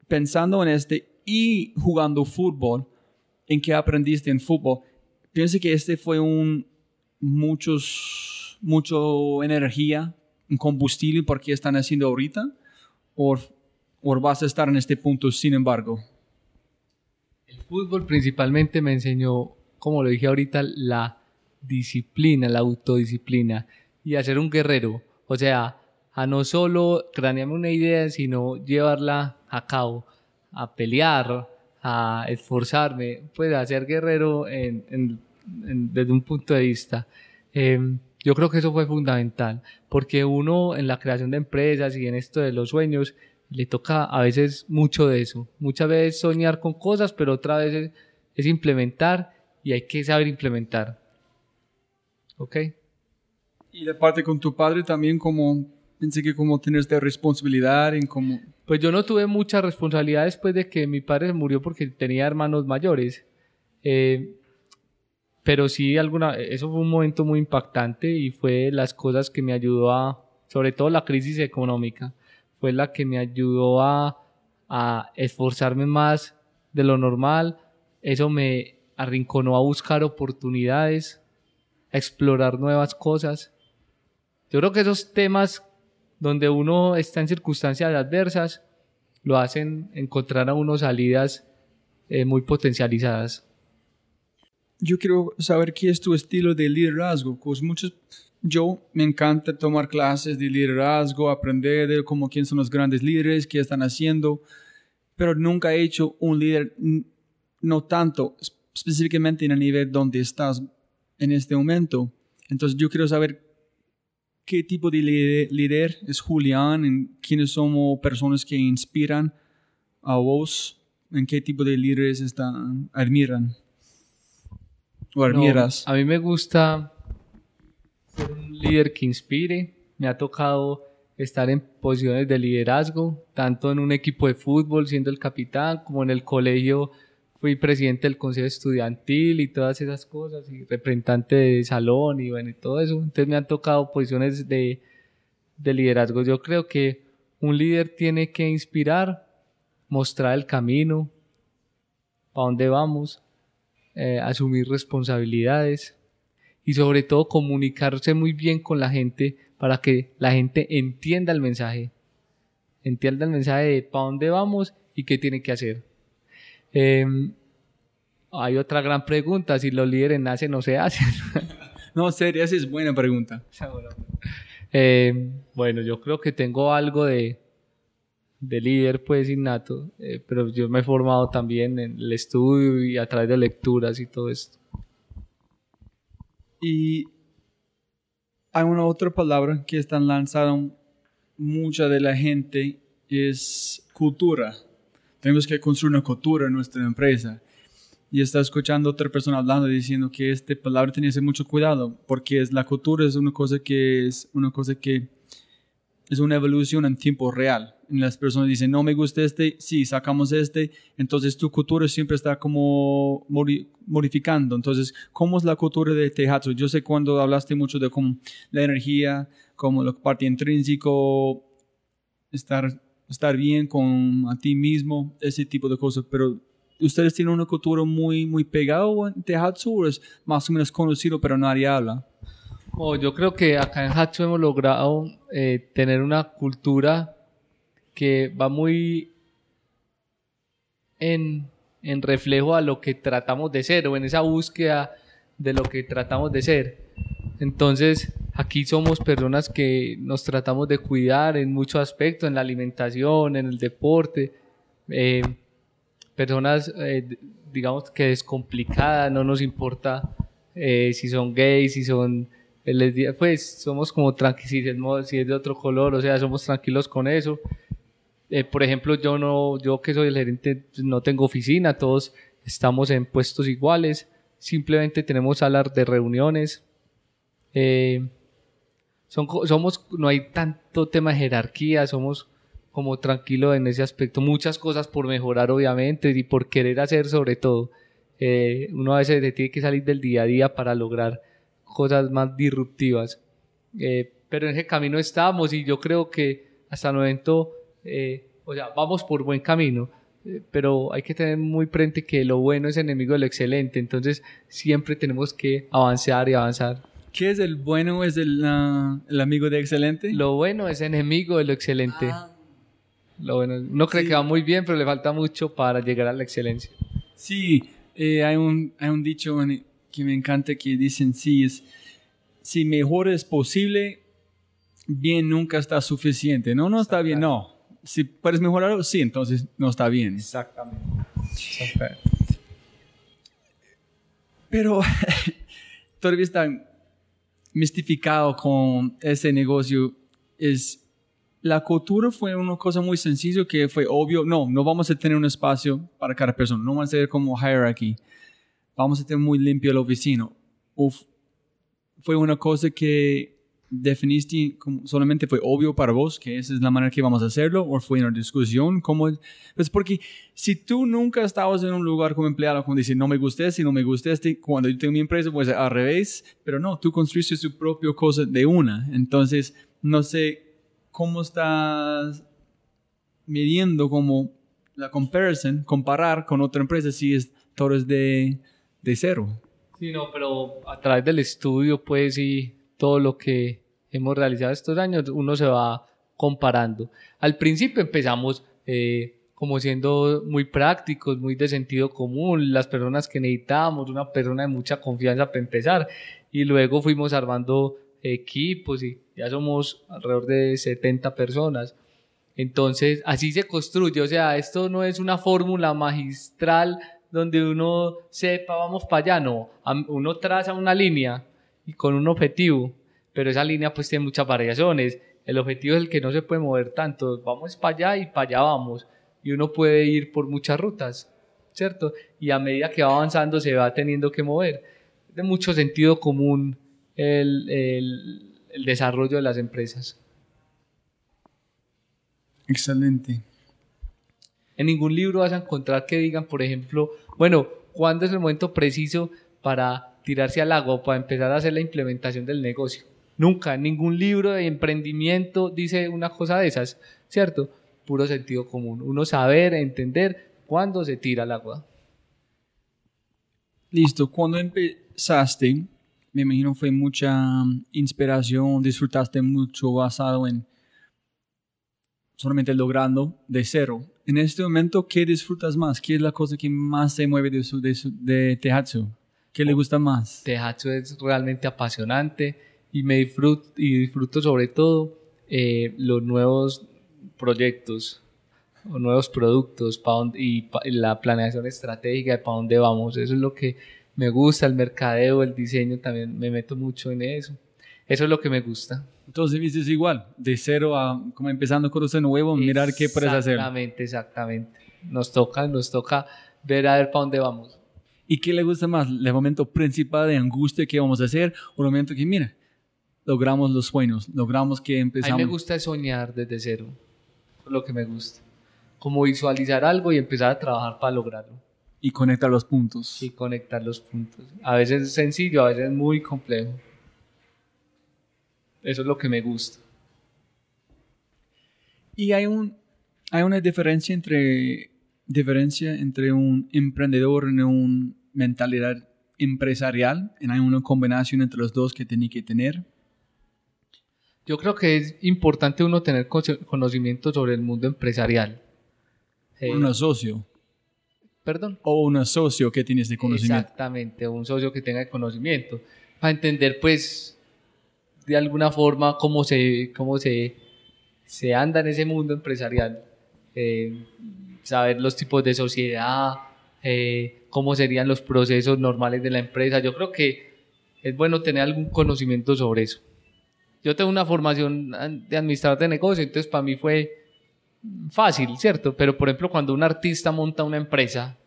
pensando en este y jugando fútbol, en qué aprendiste en fútbol, pienso que este fue un muchos, mucho energía, un combustible por qué están haciendo ahorita, o, o vas a estar en este punto sin embargo. El fútbol principalmente me enseñó, como lo dije ahorita, la disciplina, la autodisciplina y a ser un guerrero. O sea, a no solo cranearme una idea, sino llevarla a cabo, a pelear, a esforzarme, pues a ser guerrero en, desde un punto de vista. Em, yo creo que eso fue fundamental, porque uno en la creación de empresas y en esto de los sueños, le toca a veces mucho de eso. Muchas veces soñar con cosas, pero otras veces es implementar y hay que saber implementar. ¿Ok? Y de parte con tu padre también como Pensé que como tener esta responsabilidad en cómo... Pues yo no tuve mucha responsabilidad después de que mi padre murió porque tenía hermanos mayores. Eh, pero sí, alguna, eso fue un momento muy impactante y fue las cosas que me ayudó a, sobre todo la crisis económica, fue la que me ayudó a, a esforzarme más de lo normal. Eso me arrinconó a buscar oportunidades, explorar nuevas cosas. Yo creo que esos temas donde uno está en circunstancias adversas, lo hacen encontrar a uno salidas eh, muy potencializadas. Yo quiero saber qué es tu estilo de liderazgo, pues muchos, yo me encanta tomar clases de liderazgo, aprender de cómo quién son los grandes líderes, qué están haciendo, pero nunca he hecho un líder, no tanto específicamente en el nivel donde estás en este momento. Entonces yo quiero saber qué tipo de líder, es Julián, en quiénes somos personas que inspiran a vos, en qué tipo de líderes están, admiran o admiras. a mí me gusta ser un líder que inspire. Me ha tocado estar en posiciones de liderazgo, tanto en un equipo de fútbol siendo el capitán, como en el colegio fui presidente del consejo estudiantil y todas esas cosas, y representante de salón y bueno, y todo eso. Entonces me han tocado posiciones de, de liderazgo. Yo creo que un líder tiene que inspirar, mostrar el camino, para dónde vamos, eh, asumir responsabilidades y sobre todo comunicarse muy bien con la gente para que la gente entienda el mensaje, entienda el mensaje de para dónde vamos y qué tiene que hacer. Em, hay otra gran pregunta, si los líderes nacen o se hacen. [laughs] no, serio, esa es buena pregunta. [laughs] Em, bueno, yo creo que tengo algo de, de líder pues innato, eh, pero yo me he formado también en el estudio y a través de lecturas y todo esto. Y hay una otra palabra que están lanzando mucha de la gente, es cultura. Tenemos que construir una cultura en nuestra empresa. Y está escuchando otra persona hablando diciendo que esta palabra tiene que ser mucho cuidado, porque es, la cultura es una cosa que es una cosa que es una evolución en tiempo real. Las personas dicen, no me gusta este, sí, sacamos este, entonces tu cultura siempre está como modificando. Entonces, ¿cómo es la cultura de Tehatsu? Yo sé cuando hablaste mucho de cómo la energía, como la parte intrínseco, estar estar bien con a ti mismo, ese tipo de cosas, pero ustedes tienen una cultura muy, muy pegada en Tehatsu o es más o menos conocido, pero nadie habla. Oh, yo creo que acá en Hatsu hemos logrado eh, tener una cultura que va muy en, en reflejo a lo que tratamos de ser o en esa búsqueda de lo que tratamos de ser. Entonces, aquí somos personas que nos tratamos de cuidar en muchos aspectos, en la alimentación, en el deporte, eh, personas, eh, digamos que descomplicadas, no nos importa eh, si son gays, si son pues somos como tranquilos, si es de otro color, o sea, somos tranquilos con eso. por ejemplo, yo no, yo que soy el gerente, pues, no tengo oficina, todos estamos en puestos iguales, simplemente tenemos salas de reuniones, eh, son, somos, no hay tanto tema de jerarquía, somos como tranquilos en ese aspecto. Muchas cosas por mejorar, obviamente, y por querer hacer sobre todo. Eh, uno a veces tiene que salir del día a día para lograr cosas más disruptivas. Eh, pero en ese camino estamos y yo creo que hasta el momento, o sea, vamos por buen camino pero hay que tener muy presente que lo bueno es enemigo de lo excelente, entonces siempre tenemos que avanzar y avanzar. ¿Qué es el bueno? ¿Es el, el amigo de excelente? Lo bueno es enemigo de lo excelente. Ah. Lo bueno, uno cree que va muy bien, pero le falta mucho para llegar a la excelencia. Sí, eh, hay, un, hay un dicho que me encanta que dicen, sí, es, si mejor es posible, bien nunca está suficiente. No, no está bien, no. Si puedes mejorarlo, sí, entonces no está bien. Exactamente. Pero [laughs] todavía están mistificado con ese negocio es la cultura fue una cosa muy sencilla que fue obvio, no, no vamos a tener un espacio para cada persona, no va a ser como hierarchy, vamos a tener muy limpio la oficina. Uf, fue una cosa que definiste solamente fue obvio para vos que esa es la manera que vamos a hacerlo o fue una discusión como pues porque si tú nunca estabas en un lugar como empleado como decir no me gusta este no me gusta este cuando yo tengo mi empresa pues al revés pero no tú construiste su propia cosa de una. Entonces no sé cómo estás midiendo como la comparison comparar con otra empresa si es todo es de, de cero. Sí no pero a través del estudio pues y todo lo que hemos realizado estos años, uno se va comparando. Al principio empezamos eh, como siendo muy prácticos, muy de sentido común, las personas que necesitábamos, una persona de mucha confianza para empezar. Y luego fuimos armando equipos y ya somos alrededor de 70 personas. Entonces, así se construye, o sea, esto no es una fórmula magistral donde uno sepa, vamos para allá, no, uno traza una línea y con un objetivo, pero esa línea pues tiene muchas variaciones, el objetivo es el que no se puede mover tanto, vamos para allá y para allá vamos, y uno puede ir por muchas rutas, ¿cierto? Y a medida que va avanzando se va teniendo que mover. De mucho sentido común el, el, el desarrollo de las empresas. Excelente. En ningún libro vas a encontrar que digan, por ejemplo, bueno, ¿cuándo es el momento preciso para tirarse al agua o para empezar a hacer la implementación del negocio? Nunca, ningún libro de emprendimiento dice una cosa de esas, ¿cierto? Puro sentido común. Uno saber, entender cuándo se tira al agua. Listo, cuando empezaste, me imagino fue mucha inspiración, disfrutaste mucho basado en solamente logrando de cero. En este momento, ¿qué disfrutas más? ¿Qué es la cosa que más te mueve de, su, de, de Tehatsu? ¿Qué le gusta más? Tehatsu es realmente apasionante y me disfruto, y disfruto sobre todo eh, los nuevos proyectos o nuevos productos y la planeación estratégica de para dónde vamos. Eso es lo que me gusta, el mercadeo, el diseño, también me meto mucho en eso. Eso es lo que me gusta. Entonces dices igual, de cero a como empezando con usted nuevo, mirar qué puedes hacer. Exactamente, exactamente. Nos toca, nos toca ver a ver para dónde vamos. ¿Y qué le gusta más? ¿El momento principal de angustia que vamos a hacer o el momento que, mira, logramos los sueños, logramos que empezamos? A mí me gusta soñar desde cero, lo que me gusta. Como visualizar algo y empezar a trabajar para lograrlo. Y conectar los puntos. Y conectar los puntos. A veces es sencillo, a veces es muy complejo. Eso es lo que me gusta. Y hay, un, hay una diferencia entre, diferencia entre un emprendedor y una mentalidad empresarial. Hay una combinación entre los dos que tiene que tener. Yo creo que es importante uno tener conocimiento sobre el mundo empresarial. un socio. Perdón. O un socio que tiene ese conocimiento. Exactamente, un socio que tenga conocimiento. Para entender, pues, de alguna forma cómo se, cómo se, se anda en ese mundo empresarial. Eh, saber los tipos de sociedad, eh, cómo serían los procesos normales de la empresa. Yo creo que es bueno tener algún conocimiento sobre eso. Yo tengo una formación de administrador de negocio, entonces para mí fue fácil, ¿cierto? Pero por ejemplo, cuando un artista monta una empresa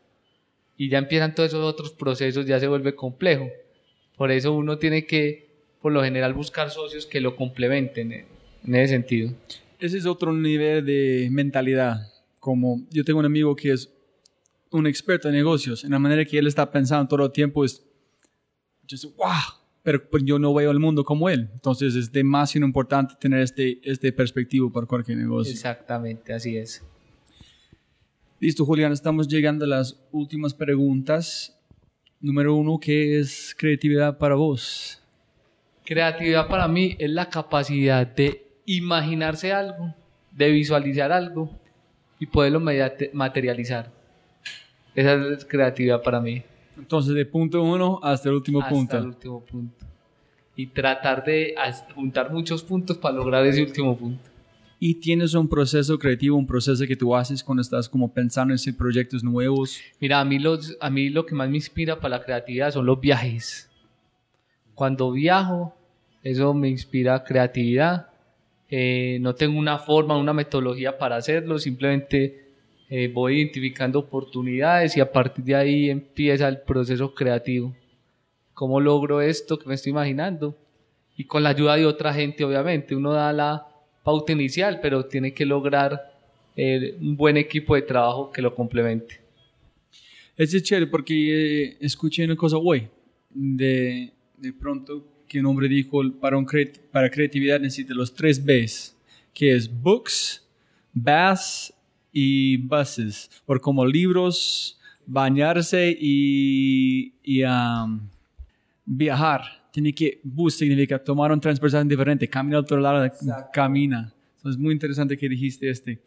y ya empiezan todos esos otros procesos, ya se vuelve complejo. Por eso uno tiene que por lo general buscar socios que lo complementen en ese sentido. Ese es otro nivel de mentalidad. Como yo tengo un amigo que es un experto en negocios, en la manera que él está pensando todo el tiempo es, wow, pero pues yo no veo el mundo como él. Entonces es demasiado importante tener este, este perspectivo para cualquier negocio. Exactamente, así es. Listo, Julián, estamos llegando a las últimas preguntas. Número uno, ¿qué es creatividad para vos? Creatividad para mí es la capacidad de imaginarse algo, de visualizar algo y poderlo materializar. Esa es creatividad para mí. Entonces, de punto uno hasta el último punto. Hasta el último punto. Y tratar de juntar muchos puntos para lograr ese último punto. ¿Y tienes un proceso creativo, un proceso que tú haces cuando estás como pensando en proyectos nuevos? Mira, a mí, los, a mí lo que más me inspira para la creatividad son los viajes. Cuando viajo, eso me inspira creatividad. Eh, no tengo una forma, una metodología para hacerlo, simplemente eh, voy identificando oportunidades y a partir de ahí empieza el proceso creativo. ¿Cómo logro esto que me estoy imaginando? Y con la ayuda de otra gente, obviamente. Uno da la pauta inicial, pero tiene que lograr eh, un buen equipo de trabajo que lo complemente. Es chévere porque escuché una cosa hoy, de, de pronto que un hombre dijo, para, un para creatividad necesita los tres Bs, que es books, baths y buses, por como libros, bañarse y, y um, viajar. Tiene que, bus significa tomar un transporte diferente, camina al otro lado, camina. es muy interesante que dijiste este.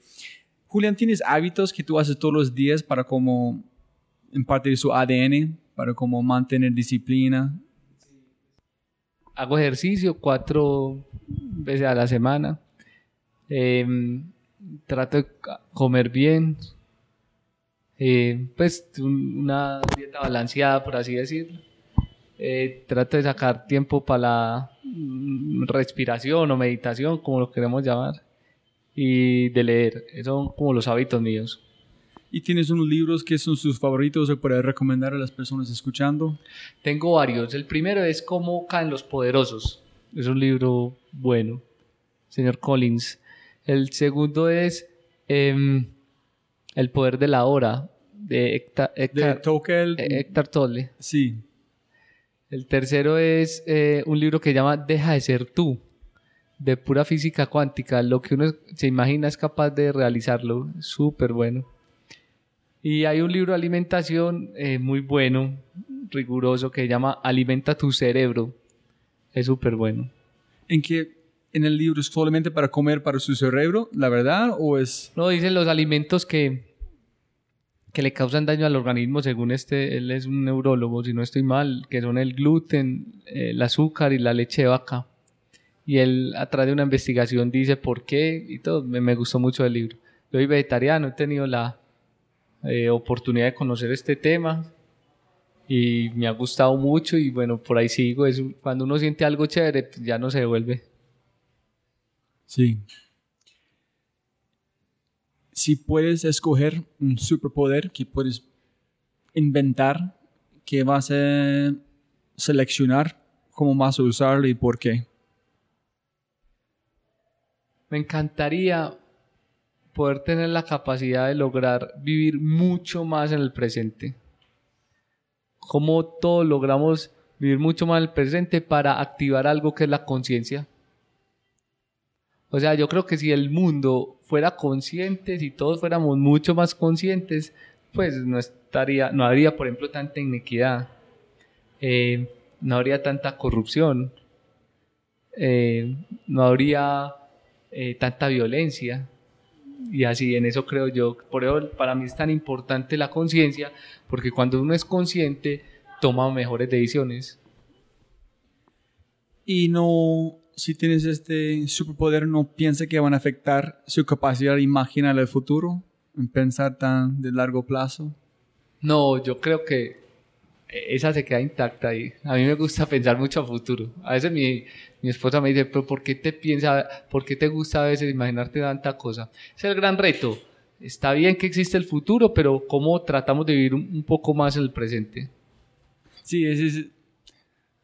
Julián, ¿tienes hábitos que tú haces todos los días para como impartir su ADN, para como mantener disciplina? Hago ejercicio cuatro veces a la semana. Em, trato de comer bien. Eh, pues una dieta balanceada, por así decirlo. Eh, trato de sacar tiempo para la mm, respiración o meditación, como lo queremos llamar, y de leer. Esos son como los hábitos míos. ¿Y tienes unos libros que son sus favoritos o puedes recomendar a las personas escuchando? Tengo varios. El primero es Cómo caen los poderosos. Es un libro bueno, señor Collins. El segundo es em, El poder de la hora, de Héctor, Héctor Tolle. Sí. El tercero es eh, un libro que se llama Deja de ser tú, de pura física cuántica. Lo que uno se imagina es capaz de realizarlo. Súper bueno. Y hay un libro de alimentación eh, muy bueno, riguroso, que se llama Alimenta tu cerebro. Es súper bueno. ¿En qué en el libro es solamente para comer para su cerebro, la verdad? ¿O es.? No, dicen los alimentos que, que le causan daño al organismo, según este, él es un neurólogo, si no estoy mal, que son el gluten, el azúcar y la leche de vaca. Y él, a través de una investigación, dice por qué y todo. Me, me gustó mucho el libro. Yo soy vegetariano, he tenido la eh, oportunidad de conocer este tema y me ha gustado mucho y bueno, por ahí sigo. Es, cuando uno siente algo chévere, pues ya no se devuelve. Sí. Si puedes escoger un superpoder que puedes inventar, ¿qué vas a seleccionar? ¿Cómo vas a usarlo y por qué? Me encantaría poder tener la capacidad de lograr vivir mucho más en el presente. Cómo todos logramos vivir mucho más en el presente para activar algo que es la conciencia. O sea, yo creo que si el mundo fuera consciente, si todos fuéramos mucho más conscientes, pues no estaría, no habría, por ejemplo, tanta inequidad, eh, no habría tanta corrupción, eh, no habría eh, tanta violencia y así en eso creo yo. Por eso para mí es tan importante la conciencia, porque cuando uno es consciente, toma mejores decisiones. Y no, si tienes este superpoder, no piensa que van a afectar su capacidad de imaginar el futuro, en pensar tan de largo plazo. No, yo creo que esa se queda intacta y a mí me gusta [laughs] pensar mucho a futuro. A veces mi, mi esposa me dice, pero ¿por qué te piensa, por qué te gusta a veces imaginarte tanta cosa? Es el gran reto. Está bien que existe el futuro, pero ¿cómo tratamos de vivir un, poco más el presente? Sí, ese es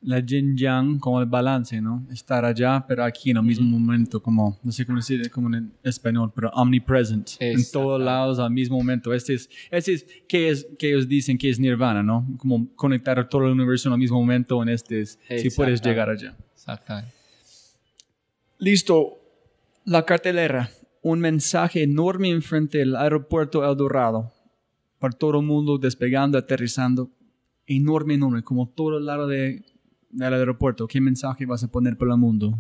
la yin yang, como el balance, ¿no? Estar allá, pero aquí en el mismo momento, como, no sé cómo decir, como en español, pero omnipresent, en todos lados al mismo momento. Este es, este es, que es, que ellos dicen que es nirvana, ¿no? Como conectar todo el universo en el mismo momento, en este es, si puedes llegar allá. Exactamente. Listo, la cartelera, un mensaje enorme enfrente del aeropuerto El Dorado, para todo el mundo despegando, aterrizando, enorme, enorme, como todo el lado de del aeropuerto, ¿qué mensaje vas a poner para el mundo?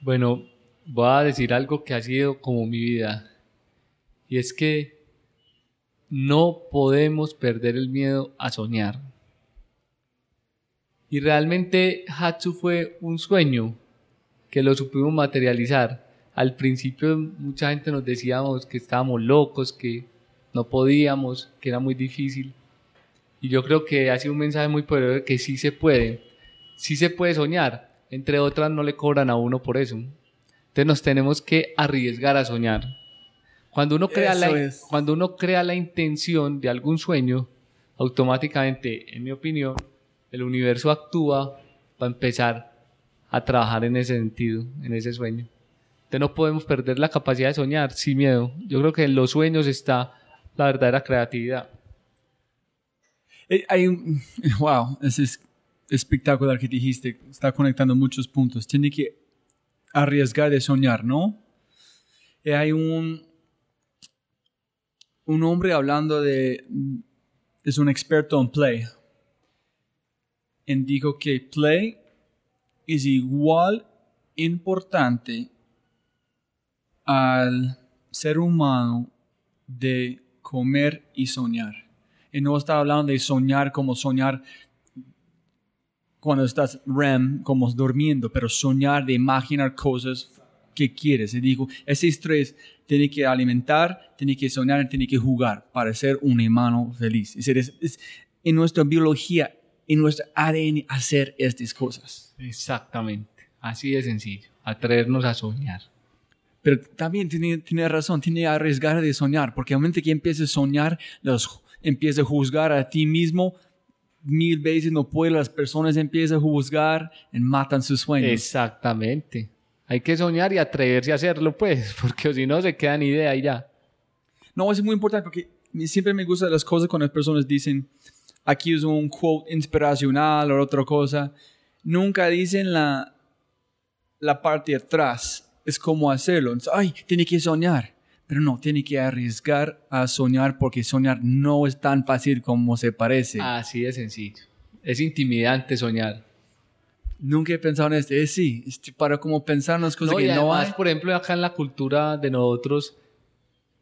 Bueno, voy a decir algo que ha sido como mi vida. Y es que no podemos perder el miedo a soñar. Y realmente Hatsu fue un sueño que lo supimos materializar. Al principio mucha gente nos decíamos que estábamos locos, que no podíamos, que era muy difícil. Y yo creo que ha sido un mensaje muy poderoso de que sí se puede, sí se puede soñar. Entre otras, no le cobran a uno por eso. Entonces nos tenemos que arriesgar a soñar. Cuando uno crea, la, cuando uno crea la intención de algún sueño, automáticamente, en mi opinión, el universo actúa para empezar a trabajar en ese sentido, en ese sueño. Entonces no podemos perder la capacidad de soñar sin miedo. Yo creo que en los sueños está la verdadera creatividad. Eh, hay un, [laughs] wow, es espectacular que dijiste, está conectando muchos puntos. Tiene que arriesgar de soñar, ¿no? Y hay un, un hombre hablando de, es un experto en play, y dijo que play es igual importante al ser humano de comer y soñar. Y no está hablando de soñar como soñar cuando estás REM, como durmiendo, pero soñar de imaginar cosas que quieres. Y digo, ese estrés tiene que alimentar, tiene que soñar, tiene que jugar para ser un hermano feliz. Es, es, en nuestra biología, en nuestro ADN, hacer estas cosas. Exactamente. Así de sencillo. Atrevernos a soñar. Pero también tiene, tiene razón, tiene que arriesgar de soñar, porque al momento que empieces a soñar, los, empiezas a juzgar a ti mismo, mil veces no puede, las personas empiezan a juzgar y matan sus sueños. Exactamente. Hay que soñar y atreverse a hacerlo, pues, [laughs] porque si no se quedan idea y ya. No, es muy importante porque siempre me gustan las cosas cuando las personas dicen, aquí es un quote inspiracional o otra cosa. Nunca dicen la, la parte de atrás es como hacerlo. Ay, tiene que soñar. Pero no, tiene que arriesgar a soñar porque soñar no es tan fácil como se parece. Así de sencillo. Es intimidante soñar. Nunca he pensado en esto. Es sí, para como pensar en las cosas que no hay. Por ejemplo, acá en la cultura de nosotros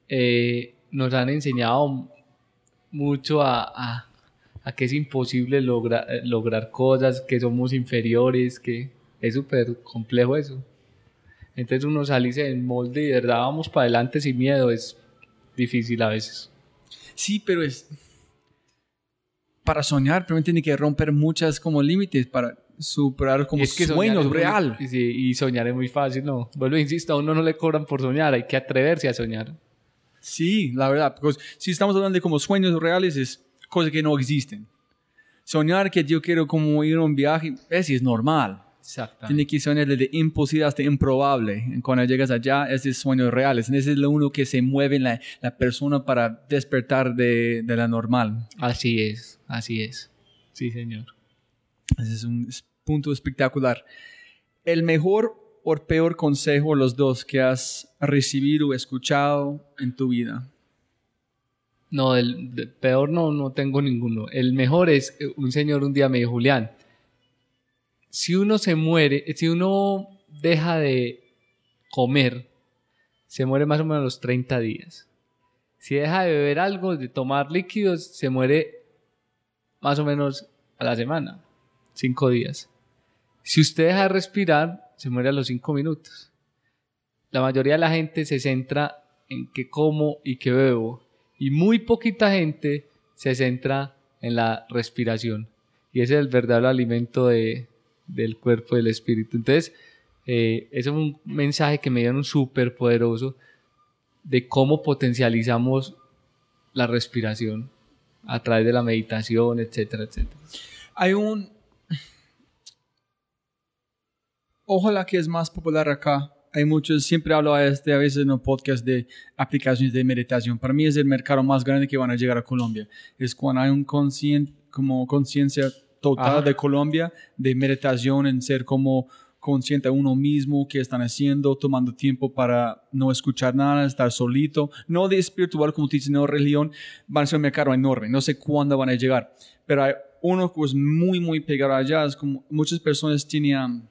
eh, nos han enseñado mucho a, a, que es imposible lograr cosas, que somos inferiores, que es súper complejo eso. Entonces uno salirse del molde y de verdad vamos para adelante sin miedo es difícil a veces. Sí, pero es... Para soñar, primero tiene que romper muchas como límites para superar como sueños real. sí, y soñar es muy fácil, ¿no? Vuelvo, insisto, a uno no le cobran por soñar, hay que atreverse a soñar. Sí, la verdad, porque si estamos hablando de como sueños reales, es cosas que no existen. Soñar que yo quiero como ir a un viaje, es, es normal. Tiene que soñar de imposible hasta improbable. Cuando llegas allá, es sueño real. Ese es lo único que se mueve en la, la persona para despertar de, de, la normal. Así es, así es. Sí, señor. Ese es un punto espectacular. El mejor o peor consejo, los dos, que has recibido o escuchado en tu vida. No, el, peor no, no tengo ninguno. El mejor es, eh, un señor un día me dijo, Julián, si uno se muere, si uno deja de comer, se muere más o menos los 30 días. Si deja de beber algo, de tomar líquidos, se muere más o menos a la semana, 5 días. Si usted deja de respirar, se muere a los 5 minutos. La mayoría de la gente se centra en qué como y qué bebo. Y muy poquita gente se centra en la respiración. Y ese es el verdadero alimento de, del cuerpo del espíritu. Entonces, eh, es un mensaje que me dieron súper poderoso de cómo potencializamos la respiración a través de la meditación, etcétera, etcétera. Hay un... Ojalá que es más popular acá. Hay muchos, siempre hablo a, este, a veces en un podcast de aplicaciones de meditación. Para mí es el mercado más grande que van a llegar a Colombia. Es cuando hay un consciente, como conciencia total de Colombia, de meditación, en ser como consciente a uno mismo, qué están haciendo, tomando tiempo para no escuchar nada, estar solito, no de espiritual como te dicen, no religión, van a ser un mercado enorme, no sé cuándo van a llegar, pero hay uno que es muy, muy pegado allá, es como muchas personas tienen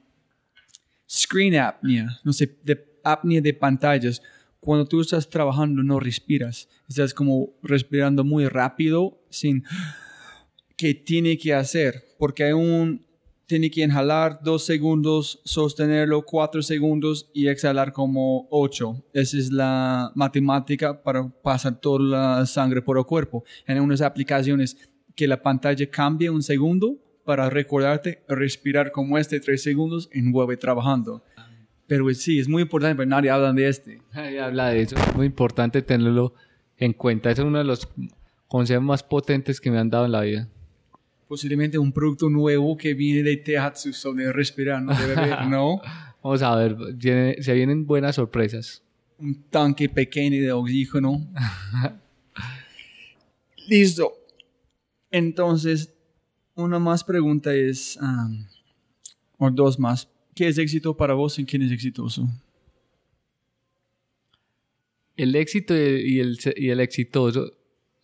screen apnea, no sé, de apnea de pantallas, cuando tú estás trabajando no respiras, estás como respirando muy rápido, sin que tiene que hacer, porque hay un, tiene que inhalar dos segundos, sostenerlo cuatro segundos y exhalar como ocho. Esa es la matemática para pasar toda la sangre por el cuerpo. En unas aplicaciones que la pantalla cambie un segundo para recordarte respirar como este tres segundos y vuelve trabajando. Pero sí, es muy importante, pero nadie habla de este. Nadie habla de eso. Es muy importante tenerlo en cuenta. es uno de los consejos más potentes que me han dado en la vida posiblemente un producto nuevo que viene de Teatsu sobre respirar, no debe haber, ¿no? [laughs] Vamos a ver, se vienen buenas sorpresas. Un tanque pequeño de oxígeno. [laughs] Listo. Entonces, una más pregunta es, o dos más. ¿Qué es éxito para vos y quién es exitoso? El éxito y el, y el exitoso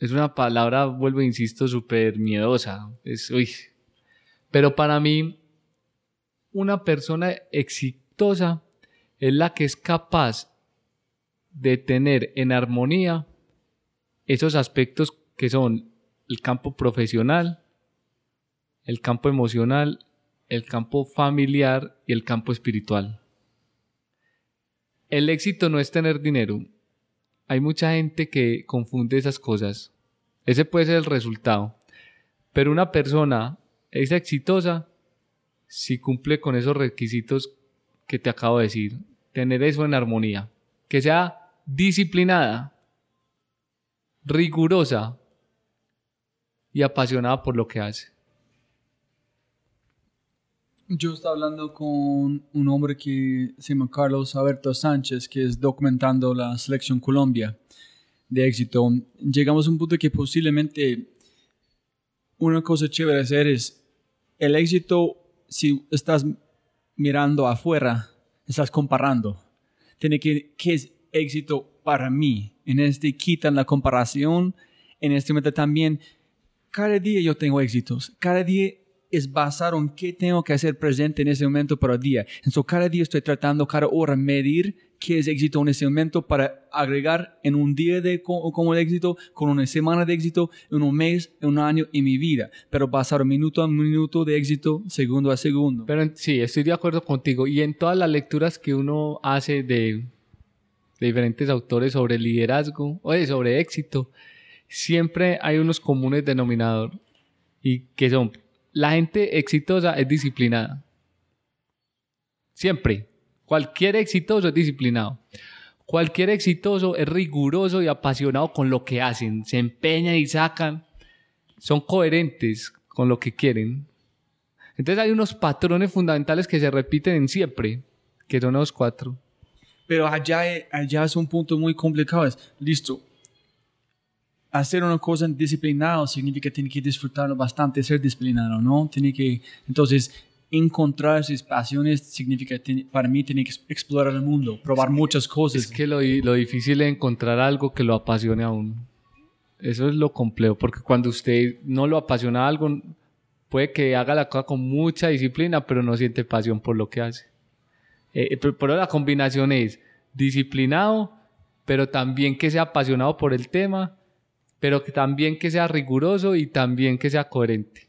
es una palabra, vuelvo e insisto, súper miedosa. Es, uy. Pero para mí, una persona exitosa es la que es capaz de tener en armonía esos aspectos que son el campo profesional, el campo emocional, el campo familiar y el campo espiritual. El éxito no es tener dinero. Hay mucha gente que confunde esas cosas. Ese puede ser el resultado. Pero una persona es exitosa si cumple con esos requisitos que te acabo de decir. Tener eso en armonía. Que sea disciplinada, rigurosa y apasionada por lo que hace. Yo estaba hablando con un hombre que se llama Carlos Alberto Sánchez, que es documentando la selección Colombia de éxito. Llegamos a un punto que posiblemente una cosa chévere hacer es el éxito, si estás mirando afuera, estás comparando. Tiene que, ¿qué es éxito para mí? En este quitan la comparación, en este momento también, cada día yo tengo éxitos, cada día es basado en qué tengo que hacer presente en ese momento para el día. Entonces, cada día estoy tratando, cada hora, medir qué es éxito en ese momento para agregar en un día de como, éxito, con una semana de éxito, en un mes, en un año, en mi vida. Pero basado minuto a minuto de éxito, segundo a segundo. Pero sí, estoy de acuerdo contigo. Y en todas las lecturas que uno hace de, de diferentes autores sobre liderazgo o sobre éxito, siempre hay unos comunes denominadores y que son la gente exitosa es disciplinada. Siempre. Cualquier exitoso es disciplinado. Cualquier exitoso es riguroso y apasionado con lo que hacen. Se empeñan y sacan. Son coherentes con lo que quieren. Entonces hay unos patrones fundamentales que se repiten en siempre, que son los cuatro. Pero allá, allá es un punto muy complicado. Es, listo, hacer una cosa disciplinado significa que tiene que disfrutarlo bastante, ser disciplinado, ¿no? Tiene que, entonces, encontrar sus pasiones significa, para mí, tiene que explorar el mundo, probar muchas cosas. Es que lo, lo difícil es encontrar algo que lo apasione a uno. Eso es lo complejo, porque cuando usted no lo apasiona algo, puede que haga la cosa con mucha disciplina, pero no siente pasión por lo que hace. Eh, eh pero, pero la combinación es disciplinado, pero también que sea apasionado por el tema pero que también que sea riguroso y también que sea coherente.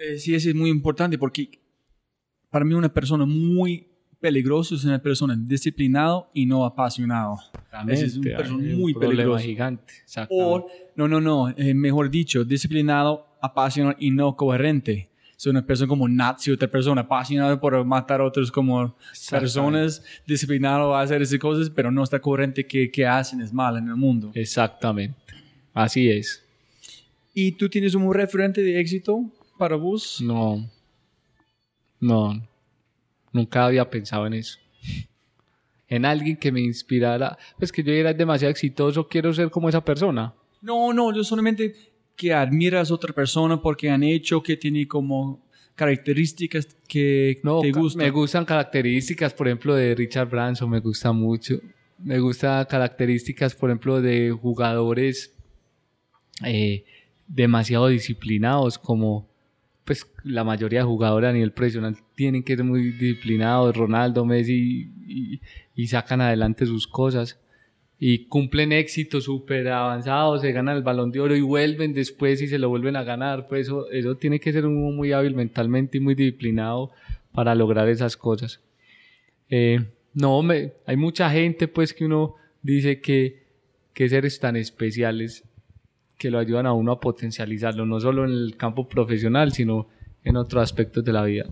Eh, sí, eso es muy importante porque para mí una persona muy peligrosa es una persona disciplinado y no apasionado. Esa es una persona muy peligrosa. gigante. O, no, no, no, eh, mejor dicho, disciplinado, apasionado y no coherente. Es una persona como Nazi, otra persona apasionada por matar a otros como personas, disciplinado a hacer esas cosas, pero no está coherente que, que hacen es mal en el mundo. Exactamente. Así es. ¿Y tú tienes un referente de éxito para vos? No. No. Nunca había pensado en eso. En alguien que me inspirara. Pues que yo era demasiado exitoso, quiero ser como esa persona. No, no, yo solamente que admiras a otra persona porque han hecho, que tiene como características que te gustan. Me gustan características, por ejemplo, de Richard Branson, me gusta mucho. Me gustan características, por ejemplo, de jugadores eh, demasiado disciplinados como pues la mayoría de jugadores a nivel profesional tienen que ser muy disciplinados, Ronaldo, Messi, y, sacan adelante sus cosas. Y cumplen éxitos súper avanzados, se ganan el balón de oro y vuelven después y se lo vuelven a ganar, pues eso, eso tiene que ser muy hábil mentalmente y muy disciplinado para lograr esas cosas. Eh, no, hay mucha gente pues que uno dice que, que seres tan especiales que lo ayudan a uno a potencializarlo, no solo en el campo profesional, sino en otros aspectos de la vida.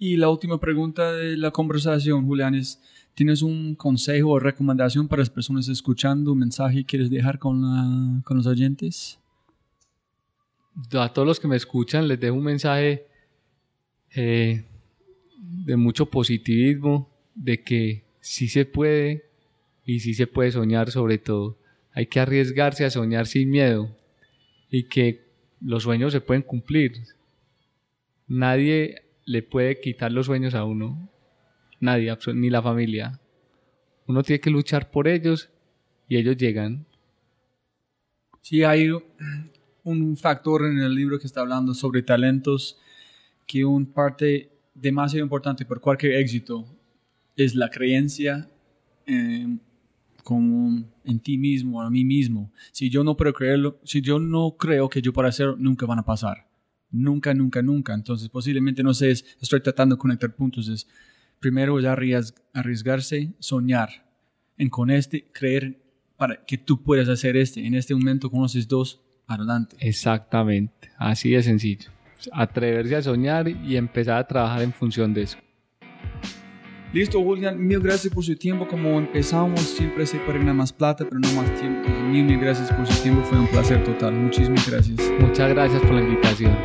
Y la última pregunta de la conversación, Julián, es, ¿tienes un consejo o recomendación para las personas escuchando, un mensaje quieres dejar con, con los oyentes? A todos los que me escuchan les dejo un mensaje eh, de mucho positivismo, de que sí se puede y sí se puede soñar sobre todo hay que arriesgarse a soñar sin miedo y que los sueños se pueden cumplir. Nadie le puede quitar los sueños a uno, nadie, ni la familia. Uno tiene que luchar por ellos y ellos llegan. Sí, hay un factor en el libro que está hablando sobre talentos que un parte demasiado importante por cualquier éxito es la creencia eh, como en ti mismo, a mí mismo. Si yo no puedo creerlo, si yo no creo que yo pueda hacerlo, nunca van a pasar. Nunca, nunca, nunca. Entonces, posiblemente, no sé, estoy tratando de conectar puntos. Es, primero es arriesgarse, soñar. En con este, creer para que tú puedas hacer este. En este momento conoces dos, adelante. Exactamente, así de sencillo. Atreverse a soñar y empezar a trabajar en función de eso. Listo, Julián, mil gracias por su tiempo. Como empezamos, siempre se puede ganar más plata, pero no más tiempo. mil, mil gracias por su tiempo. Fue un placer total. Muchísimas gracias. Muchas gracias por la invitación.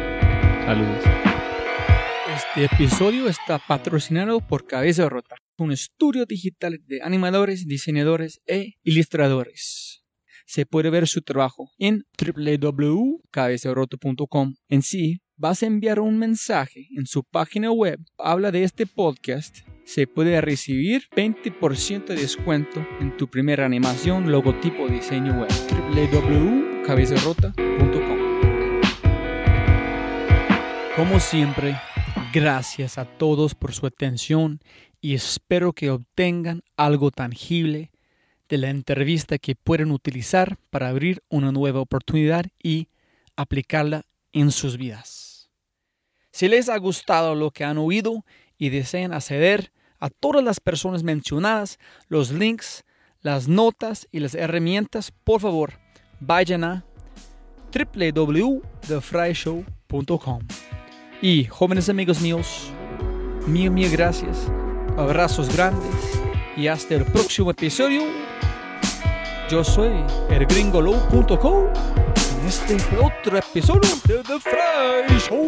Saludos. Este episodio está patrocinado por Cabeza Rota, un estudio digital de animadores, diseñadores e ilustradores. Se puede ver su trabajo en www.cabezarota.com. En sí, vas a enviar un mensaje en su página web. Habla de este podcast se puede recibir 20% de descuento en tu primera animación, logotipo, diseño web. www.cabezarrota.com Como siempre, gracias a todos por su atención y espero que obtengan algo tangible de la entrevista que pueden utilizar para abrir una nueva oportunidad y aplicarla en sus vidas. Si les ha gustado lo que han oído y desean acceder a todas las personas mencionadas, los links, las notas y las herramientas, por favor, vayan a www.thefryshow.com. Y jóvenes amigos míos, mil, mil gracias, abrazos grandes y hasta el próximo episodio. Yo soy elgringolow.com en este otro episodio de The Fry Show.